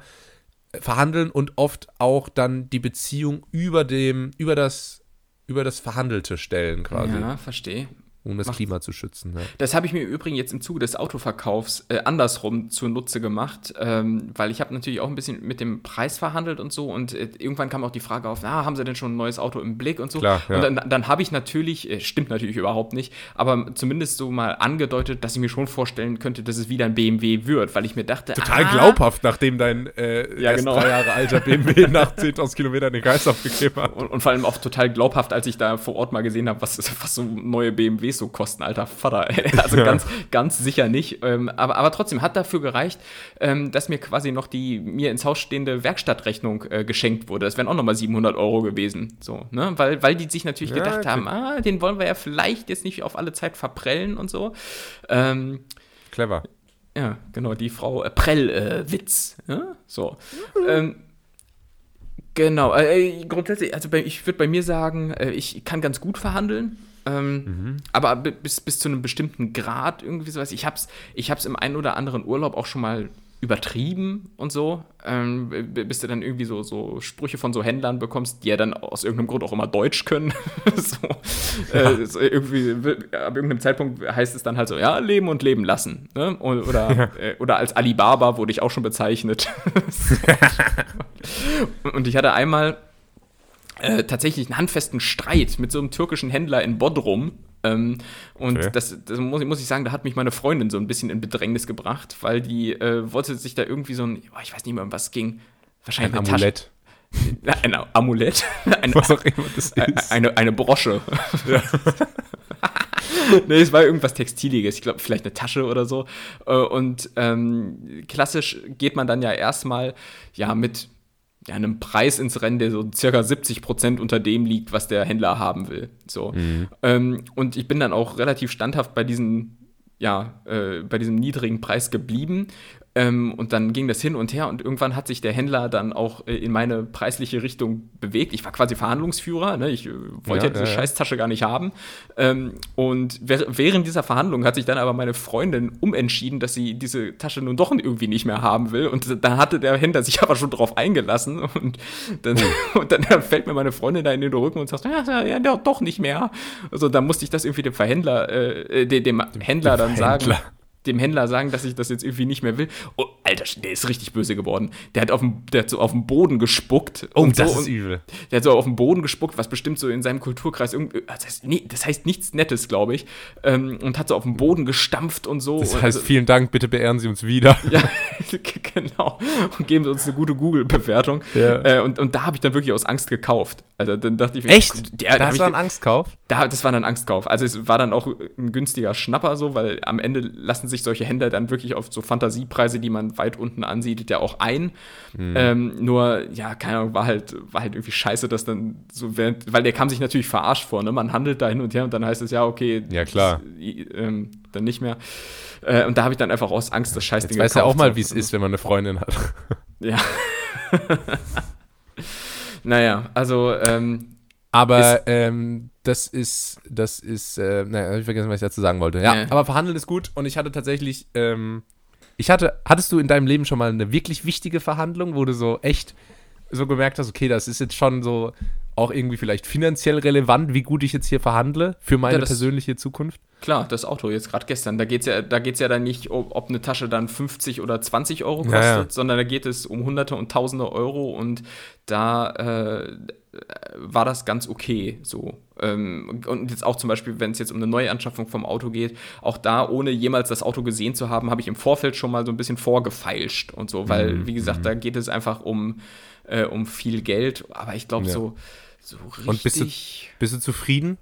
äh, verhandeln und oft auch dann die Beziehung über dem, über das, über das Verhandelte stellen quasi. Ja, verstehe um das Macht. Klima zu schützen. Ja. Das habe ich mir übrigens jetzt im Zuge des Autoverkaufs äh, andersrum zunutze gemacht, ähm, weil ich habe natürlich auch ein bisschen mit dem Preis verhandelt und so und äh, irgendwann kam auch die Frage auf, na, haben Sie denn schon ein neues Auto im Blick und so. Klar, ja. Und dann, dann habe ich natürlich, äh, stimmt natürlich überhaupt nicht, aber zumindest so mal angedeutet, dass ich mir schon vorstellen könnte, dass es wieder ein BMW wird, weil ich mir dachte, Total ah, glaubhaft, nachdem dein äh, ja, genau. drei Jahre alter BMW <laughs> nach 10.000 Kilometern den Geist aufgegeben hat. Und, und, vor allem auch total glaubhaft, als ich da vor Ort mal gesehen habe, was, was so neue BMWs so kosten, alter Vater. <laughs> Also ja. ganz, ganz sicher nicht. Ähm, aber, aber trotzdem hat dafür gereicht, ähm, dass mir quasi noch die mir ins Haus stehende Werkstattrechnung äh, geschenkt wurde. Das wären auch nochmal 700 Euro gewesen. So, ne? weil, weil die sich natürlich ja, gedacht okay. haben, ah, den wollen wir ja vielleicht jetzt nicht auf alle Zeit verprellen und so. Ähm, Clever. Ja, genau, die Frau äh, Prell-Witz. Äh, ja? So. Mhm. Ähm, genau, äh, grundsätzlich, also bei, ich würde bei mir sagen, äh, ich kann ganz gut verhandeln. Ähm, mhm. Aber bis, bis zu einem bestimmten Grad irgendwie sowas. Ich hab's, ich hab's im einen oder anderen Urlaub auch schon mal übertrieben und so, ähm, bis du dann irgendwie so, so Sprüche von so Händlern bekommst, die ja dann aus irgendeinem Grund auch immer Deutsch können. <laughs> so, ja. äh, so irgendwie, ab irgendeinem Zeitpunkt heißt es dann halt so, ja, leben und leben lassen. Ne? Oder, ja. äh, oder als Alibaba wurde ich auch schon bezeichnet. <laughs> <laughs> und ich hatte einmal äh, tatsächlich einen handfesten Streit mit so einem türkischen Händler in Bodrum. Ähm, und okay. das, das muss, muss, ich sagen, da hat mich meine Freundin so ein bisschen in Bedrängnis gebracht, weil die äh, wollte sich da irgendwie so ein, ich weiß nicht mehr, um was ging. Wahrscheinlich ein Amulett. Tasche, <laughs> ein Amulett. <laughs> Eine, was auch immer das ist. Eine, eine Brosche. Ja. <laughs> nee, es war irgendwas Textiliges. Ich glaube, vielleicht eine Tasche oder so. Äh, und ähm, klassisch geht man dann ja erstmal ja mit ja, einem Preis ins Rennen, der so circa 70 Prozent unter dem liegt, was der Händler haben will. So. Mhm. Ähm, und ich bin dann auch relativ standhaft bei diesen ja, äh, bei diesem niedrigen Preis geblieben. Ähm, und dann ging das hin und her und irgendwann hat sich der Händler dann auch äh, in meine preisliche Richtung bewegt. Ich war quasi Verhandlungsführer, ne? ich äh, wollte ja, ja diese ja, Scheißtasche gar nicht haben. Ähm, und während dieser Verhandlung hat sich dann aber meine Freundin umentschieden, dass sie diese Tasche nun doch irgendwie nicht mehr haben will. Und dann hatte der Händler sich <laughs> aber schon drauf eingelassen. Und dann, oh. <laughs> und dann fällt mir meine Freundin da in den Rücken und sagt, ja, ja, doch nicht mehr. Also da musste ich das irgendwie dem Verhändler, äh, dem, dem Händler dann sagen dem Händler sagen, dass ich das jetzt irgendwie nicht mehr will. Oh, Alter, der ist richtig böse geworden. Der hat, auf dem, der hat so auf den Boden gespuckt. Oh, und das so, ist übel. Der hat so auf den Boden gespuckt, was bestimmt so in seinem Kulturkreis irgendwie, das heißt, nee, das heißt nichts Nettes, glaube ich. Ähm, und hat so auf den Boden gestampft und so. Das heißt, also, vielen Dank, bitte beehren Sie uns wieder. <laughs> Ja, <laughs> genau. Und geben Sie uns eine gute Google-Bewertung. Ja. Äh, und, und da habe ich dann wirklich aus Angst gekauft. Also dann dachte ich, echt? Der, das war ein Angstkauf? Da, das war dann ein Angstkauf. Also es war dann auch ein günstiger Schnapper so, weil am Ende lassen sich solche Händler dann wirklich auf so Fantasiepreise, die man weit unten ansiedelt, ja auch ein. Mhm. Ähm, nur, ja, keine Ahnung, war halt, war halt irgendwie scheiße, dass dann so während, weil der kam sich natürlich verarscht vor, ne? Man handelt da hin und her und dann heißt es ja, okay, ja klar. Das, ähm, dann nicht mehr. Äh, und da habe ich dann einfach aus Angst das Scheißding Jetzt weiß ja auch mal, wie es ist, wenn man eine Freundin hat. Ja. <laughs> naja, also ähm, aber ähm, das ist, das ist, äh, naja, ich vergessen, was ich dazu sagen wollte. Ja, nee. aber verhandeln ist gut und ich hatte tatsächlich, ähm, ich hatte, hattest du in deinem Leben schon mal eine wirklich wichtige Verhandlung, wo du so echt so gemerkt hast, okay, das ist jetzt schon so auch irgendwie vielleicht finanziell relevant, wie gut ich jetzt hier verhandle für meine ja, das, persönliche Zukunft? Klar, das Auto jetzt gerade gestern, da geht es ja, da geht's ja dann nicht, ob, ob, eine Tasche dann 50 oder 20 Euro kostet, ja, ja. sondern da geht es um Hunderte und Tausende Euro und da äh, war das ganz okay so. Ähm, und jetzt auch zum Beispiel, wenn es jetzt um eine Neuanschaffung vom Auto geht, auch da, ohne jemals das Auto gesehen zu haben, habe ich im Vorfeld schon mal so ein bisschen vorgefeilscht und so, weil, mhm. wie gesagt, da mhm. geht es einfach um, äh, um viel Geld, aber ich glaube so so richtig. Und bist du, bist du zufrieden?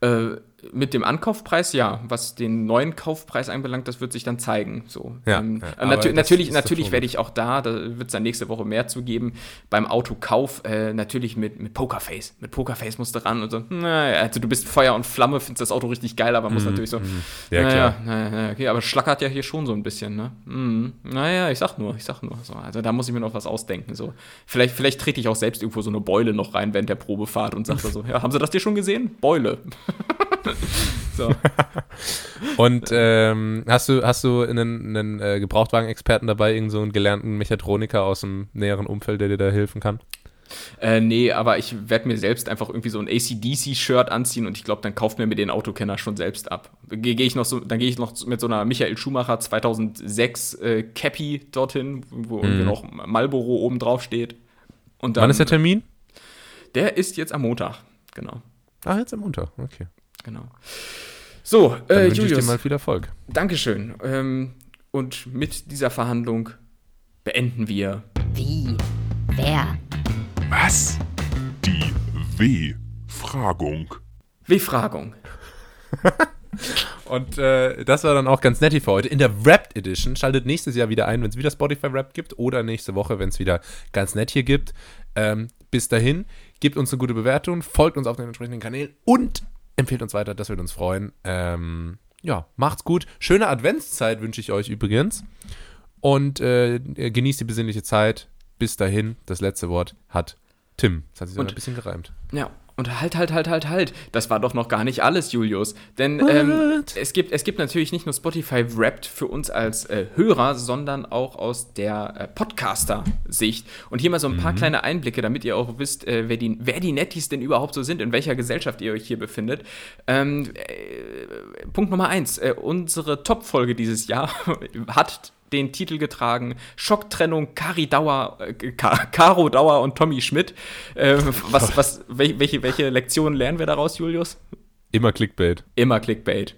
Äh, Mit dem Ankaufpreis ja. Was den neuen Kaufpreis anbelangt, das wird sich dann zeigen. So. Ja, ähm, ja, nat aber natürlich natürlich werde ich auch da, da wird es dann nächste Woche mehr zu geben. Beim Autokauf äh, natürlich mit, mit Pokerface. Mit Pokerface musst du ran und so. Naja, also du bist Feuer und Flamme, findest das Auto richtig geil, aber muss natürlich so. Mhm. Ja, naja, klar. naja, okay, aber schlackert ja hier schon so ein bisschen, ne? Mhm. Naja, ich sag nur, ich sag nur. So, also da muss ich mir noch was ausdenken. So. Vielleicht, vielleicht trete ich auch selbst irgendwo so eine Beule noch rein während der Probefahrt und sage so, <laughs> ja, haben Sie das dir schon gesehen? Beule. <laughs> <laughs> so. <laughs> Und ähm, hast du, hast du einen, einen äh, Gebrauchtwagen-Experten dabei, irgend so einen gelernten Mechatroniker aus dem näheren Umfeld, der dir da helfen kann? Äh, nee, aber ich werde mir selbst einfach irgendwie so ein ACDC-Shirt anziehen und ich glaube, dann kauft mir mir den Autokenner schon selbst ab. Gehe geh ich noch so, dann gehe ich noch mit so einer Michael Schumacher 2006 äh, Cappy dorthin, wo irgendwie noch Marlboro oben drauf steht. Und dann, Wann ist der Termin? Der ist jetzt am Montag, genau, Ach, jetzt am Montag, okay. Genau. So, Dann äh, wünsche ich dir Julius, mal viel Erfolg. Dankeschön. Ähm, und mit dieser Verhandlung beenden wir Wie? Wer? Was? Die W-Fragung. W-Fragung. <laughs> Und äh, das war dann auch ganz nett hier für heute. In der Wrapped Edition schaltet nächstes Jahr wieder ein, wenn es wieder Spotify Wrapped gibt oder nächste Woche, wenn es wieder ganz nett hier gibt. Ähm, bis dahin, gebt uns eine gute Bewertung, folgt uns auf den entsprechenden Kanälen und empfehlt uns weiter, das würde uns freuen. Ähm, ja, macht's gut. Schöne Adventszeit wünsche ich euch übrigens. Und äh, genießt die besinnliche Zeit. Bis dahin, das letzte Wort hat Tim. Das hat sich so Und- ein bisschen gereimt. Ja, und halt, halt, halt, halt, halt. Das war doch noch gar nicht alles, Julius. Denn ähm, es, gibt, es gibt natürlich nicht nur Spotify Wrapped für uns als äh, Hörer, sondern auch aus der äh, Podcaster-Sicht. Und hier mal so ein paar kleine Einblicke, damit ihr auch wisst, äh, wer, die, wer die Netties denn überhaupt so sind, in welcher Gesellschaft ihr euch hier befindet. Ähm, äh, Punkt Nummer eins. Äh, unsere Top-Folge dieses Jahr <laughs> hat den Titel getragen Schocktrennung Kari Dauer, äh, Caro Dauer und Tommy Schmidt. Äh, was, was, wel- welche, welche Lektionen lernen wir daraus, Julius? Immer Clickbait. Immer Clickbait.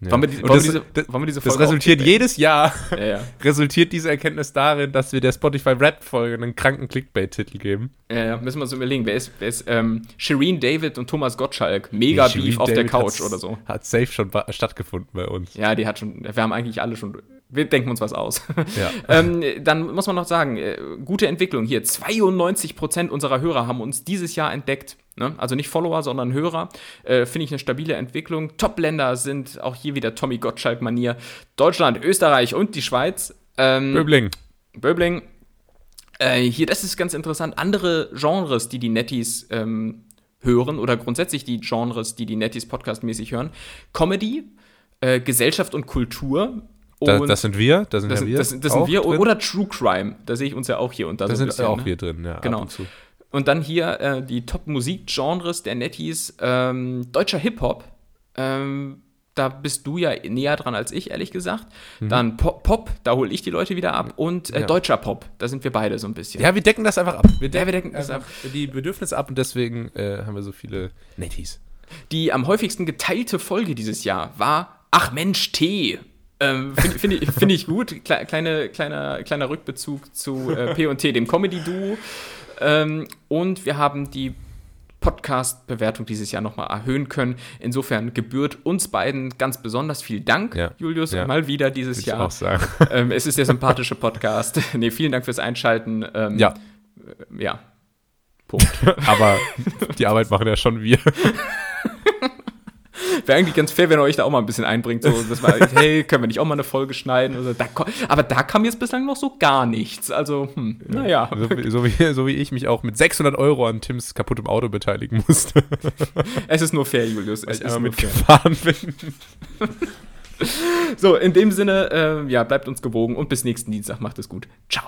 Ja. Wollen wir die- Und wollen das, wir diese- das, wollen wir diese das Folge auch resultiert jedes Jahr, Ja, ja. <laughs> resultiert diese Erkenntnis darin, dass wir der Spotify Rap-Folge einen kranken Clickbait-Titel geben. Ja, ja, müssen wir uns überlegen, wer ist, wer ist ähm, Shireen David und Thomas Gottschalk? Mega Shireen Beef auf der David Couch hat's- oder so. Hat safe schon stattgefunden bei uns. Ja, die hat schon, wir haben eigentlich alle schon, wir denken uns was aus. <laughs> Ja. <laughs> ähm, dann muss man noch sagen, äh, gute Entwicklung hier. 92% unserer Hörer haben uns dieses Jahr entdeckt. Ne? Also nicht Follower, sondern Hörer. Äh, Finde ich eine stabile Entwicklung. Top-Länder sind auch hier wieder Tommy Gottschalk-Manier. Deutschland, Österreich und die Schweiz. Ähm, Böbling. Böbling. Äh, hier, das ist ganz interessant. Andere Genres, die die Netties ähm, hören oder grundsätzlich die Genres, die die Netties podcastmäßig hören. Comedy, äh, Gesellschaft und Kultur. Da, und das sind wir. Da sind das, ja sind- wir. das, sind- das sind wir. Drin. Oder True Crime. Da sehe ich uns ja auch hier und da da so sind bisschen, auch ne? wir drin, ja. Genau. Ab und zu. Und dann hier äh, die Top-Musik-Genres der Netties. Ähm, deutscher Hip-Hop. Ähm, da bist du ja näher dran als ich, ehrlich gesagt. Dann Pop, Pop, da hole ich die Leute wieder ab. Und äh, Mhm. Ja. deutscher Pop, da sind wir beide so ein bisschen. Ja, wir decken das einfach ab. Wir wir decken das einfach die Bedürfnisse ab und deswegen äh, haben wir so viele Netties. Die am häufigsten geteilte Folge dieses Jahr war Ach Mensch, T. Ähm, Finde find ich, find ich gut. Kle kleine, kleiner, kleiner Rückbezug zu äh, P&T, dem Comedy-Duo. Ähm, und wir haben die Podcast-Bewertung dieses Jahr nochmal erhöhen können. Insofern gebührt uns beiden ganz besonders viel Dank, Ja. Julius, Ja. mal wieder dieses ich Jahr. auch sagen. <laughs> Ähm, es ist der sympathische Podcast. <laughs> nee, vielen Dank fürs Einschalten. Ähm, ja, Ja. <laughs> Punkt. aber die Arbeit machen ja schon wir. Wäre eigentlich ganz fair, wenn ihr euch da auch mal ein bisschen einbringt. So, dass man, hey, können wir nicht auch mal eine Folge schneiden? Oder da, aber da kam jetzt bislang noch so gar nichts. Also, hm, naja. So, wie- so, wie, so wie ich mich auch mit 600 Euro an Tims kaputtem Auto beteiligen musste, Es ist nur fair, Julius. Es ich ist nur fair. mitgefahren bin. So, in dem Sinne, äh, ja, bleibt uns gewogen und bis nächsten Dienstag. Macht es gut. Ciao.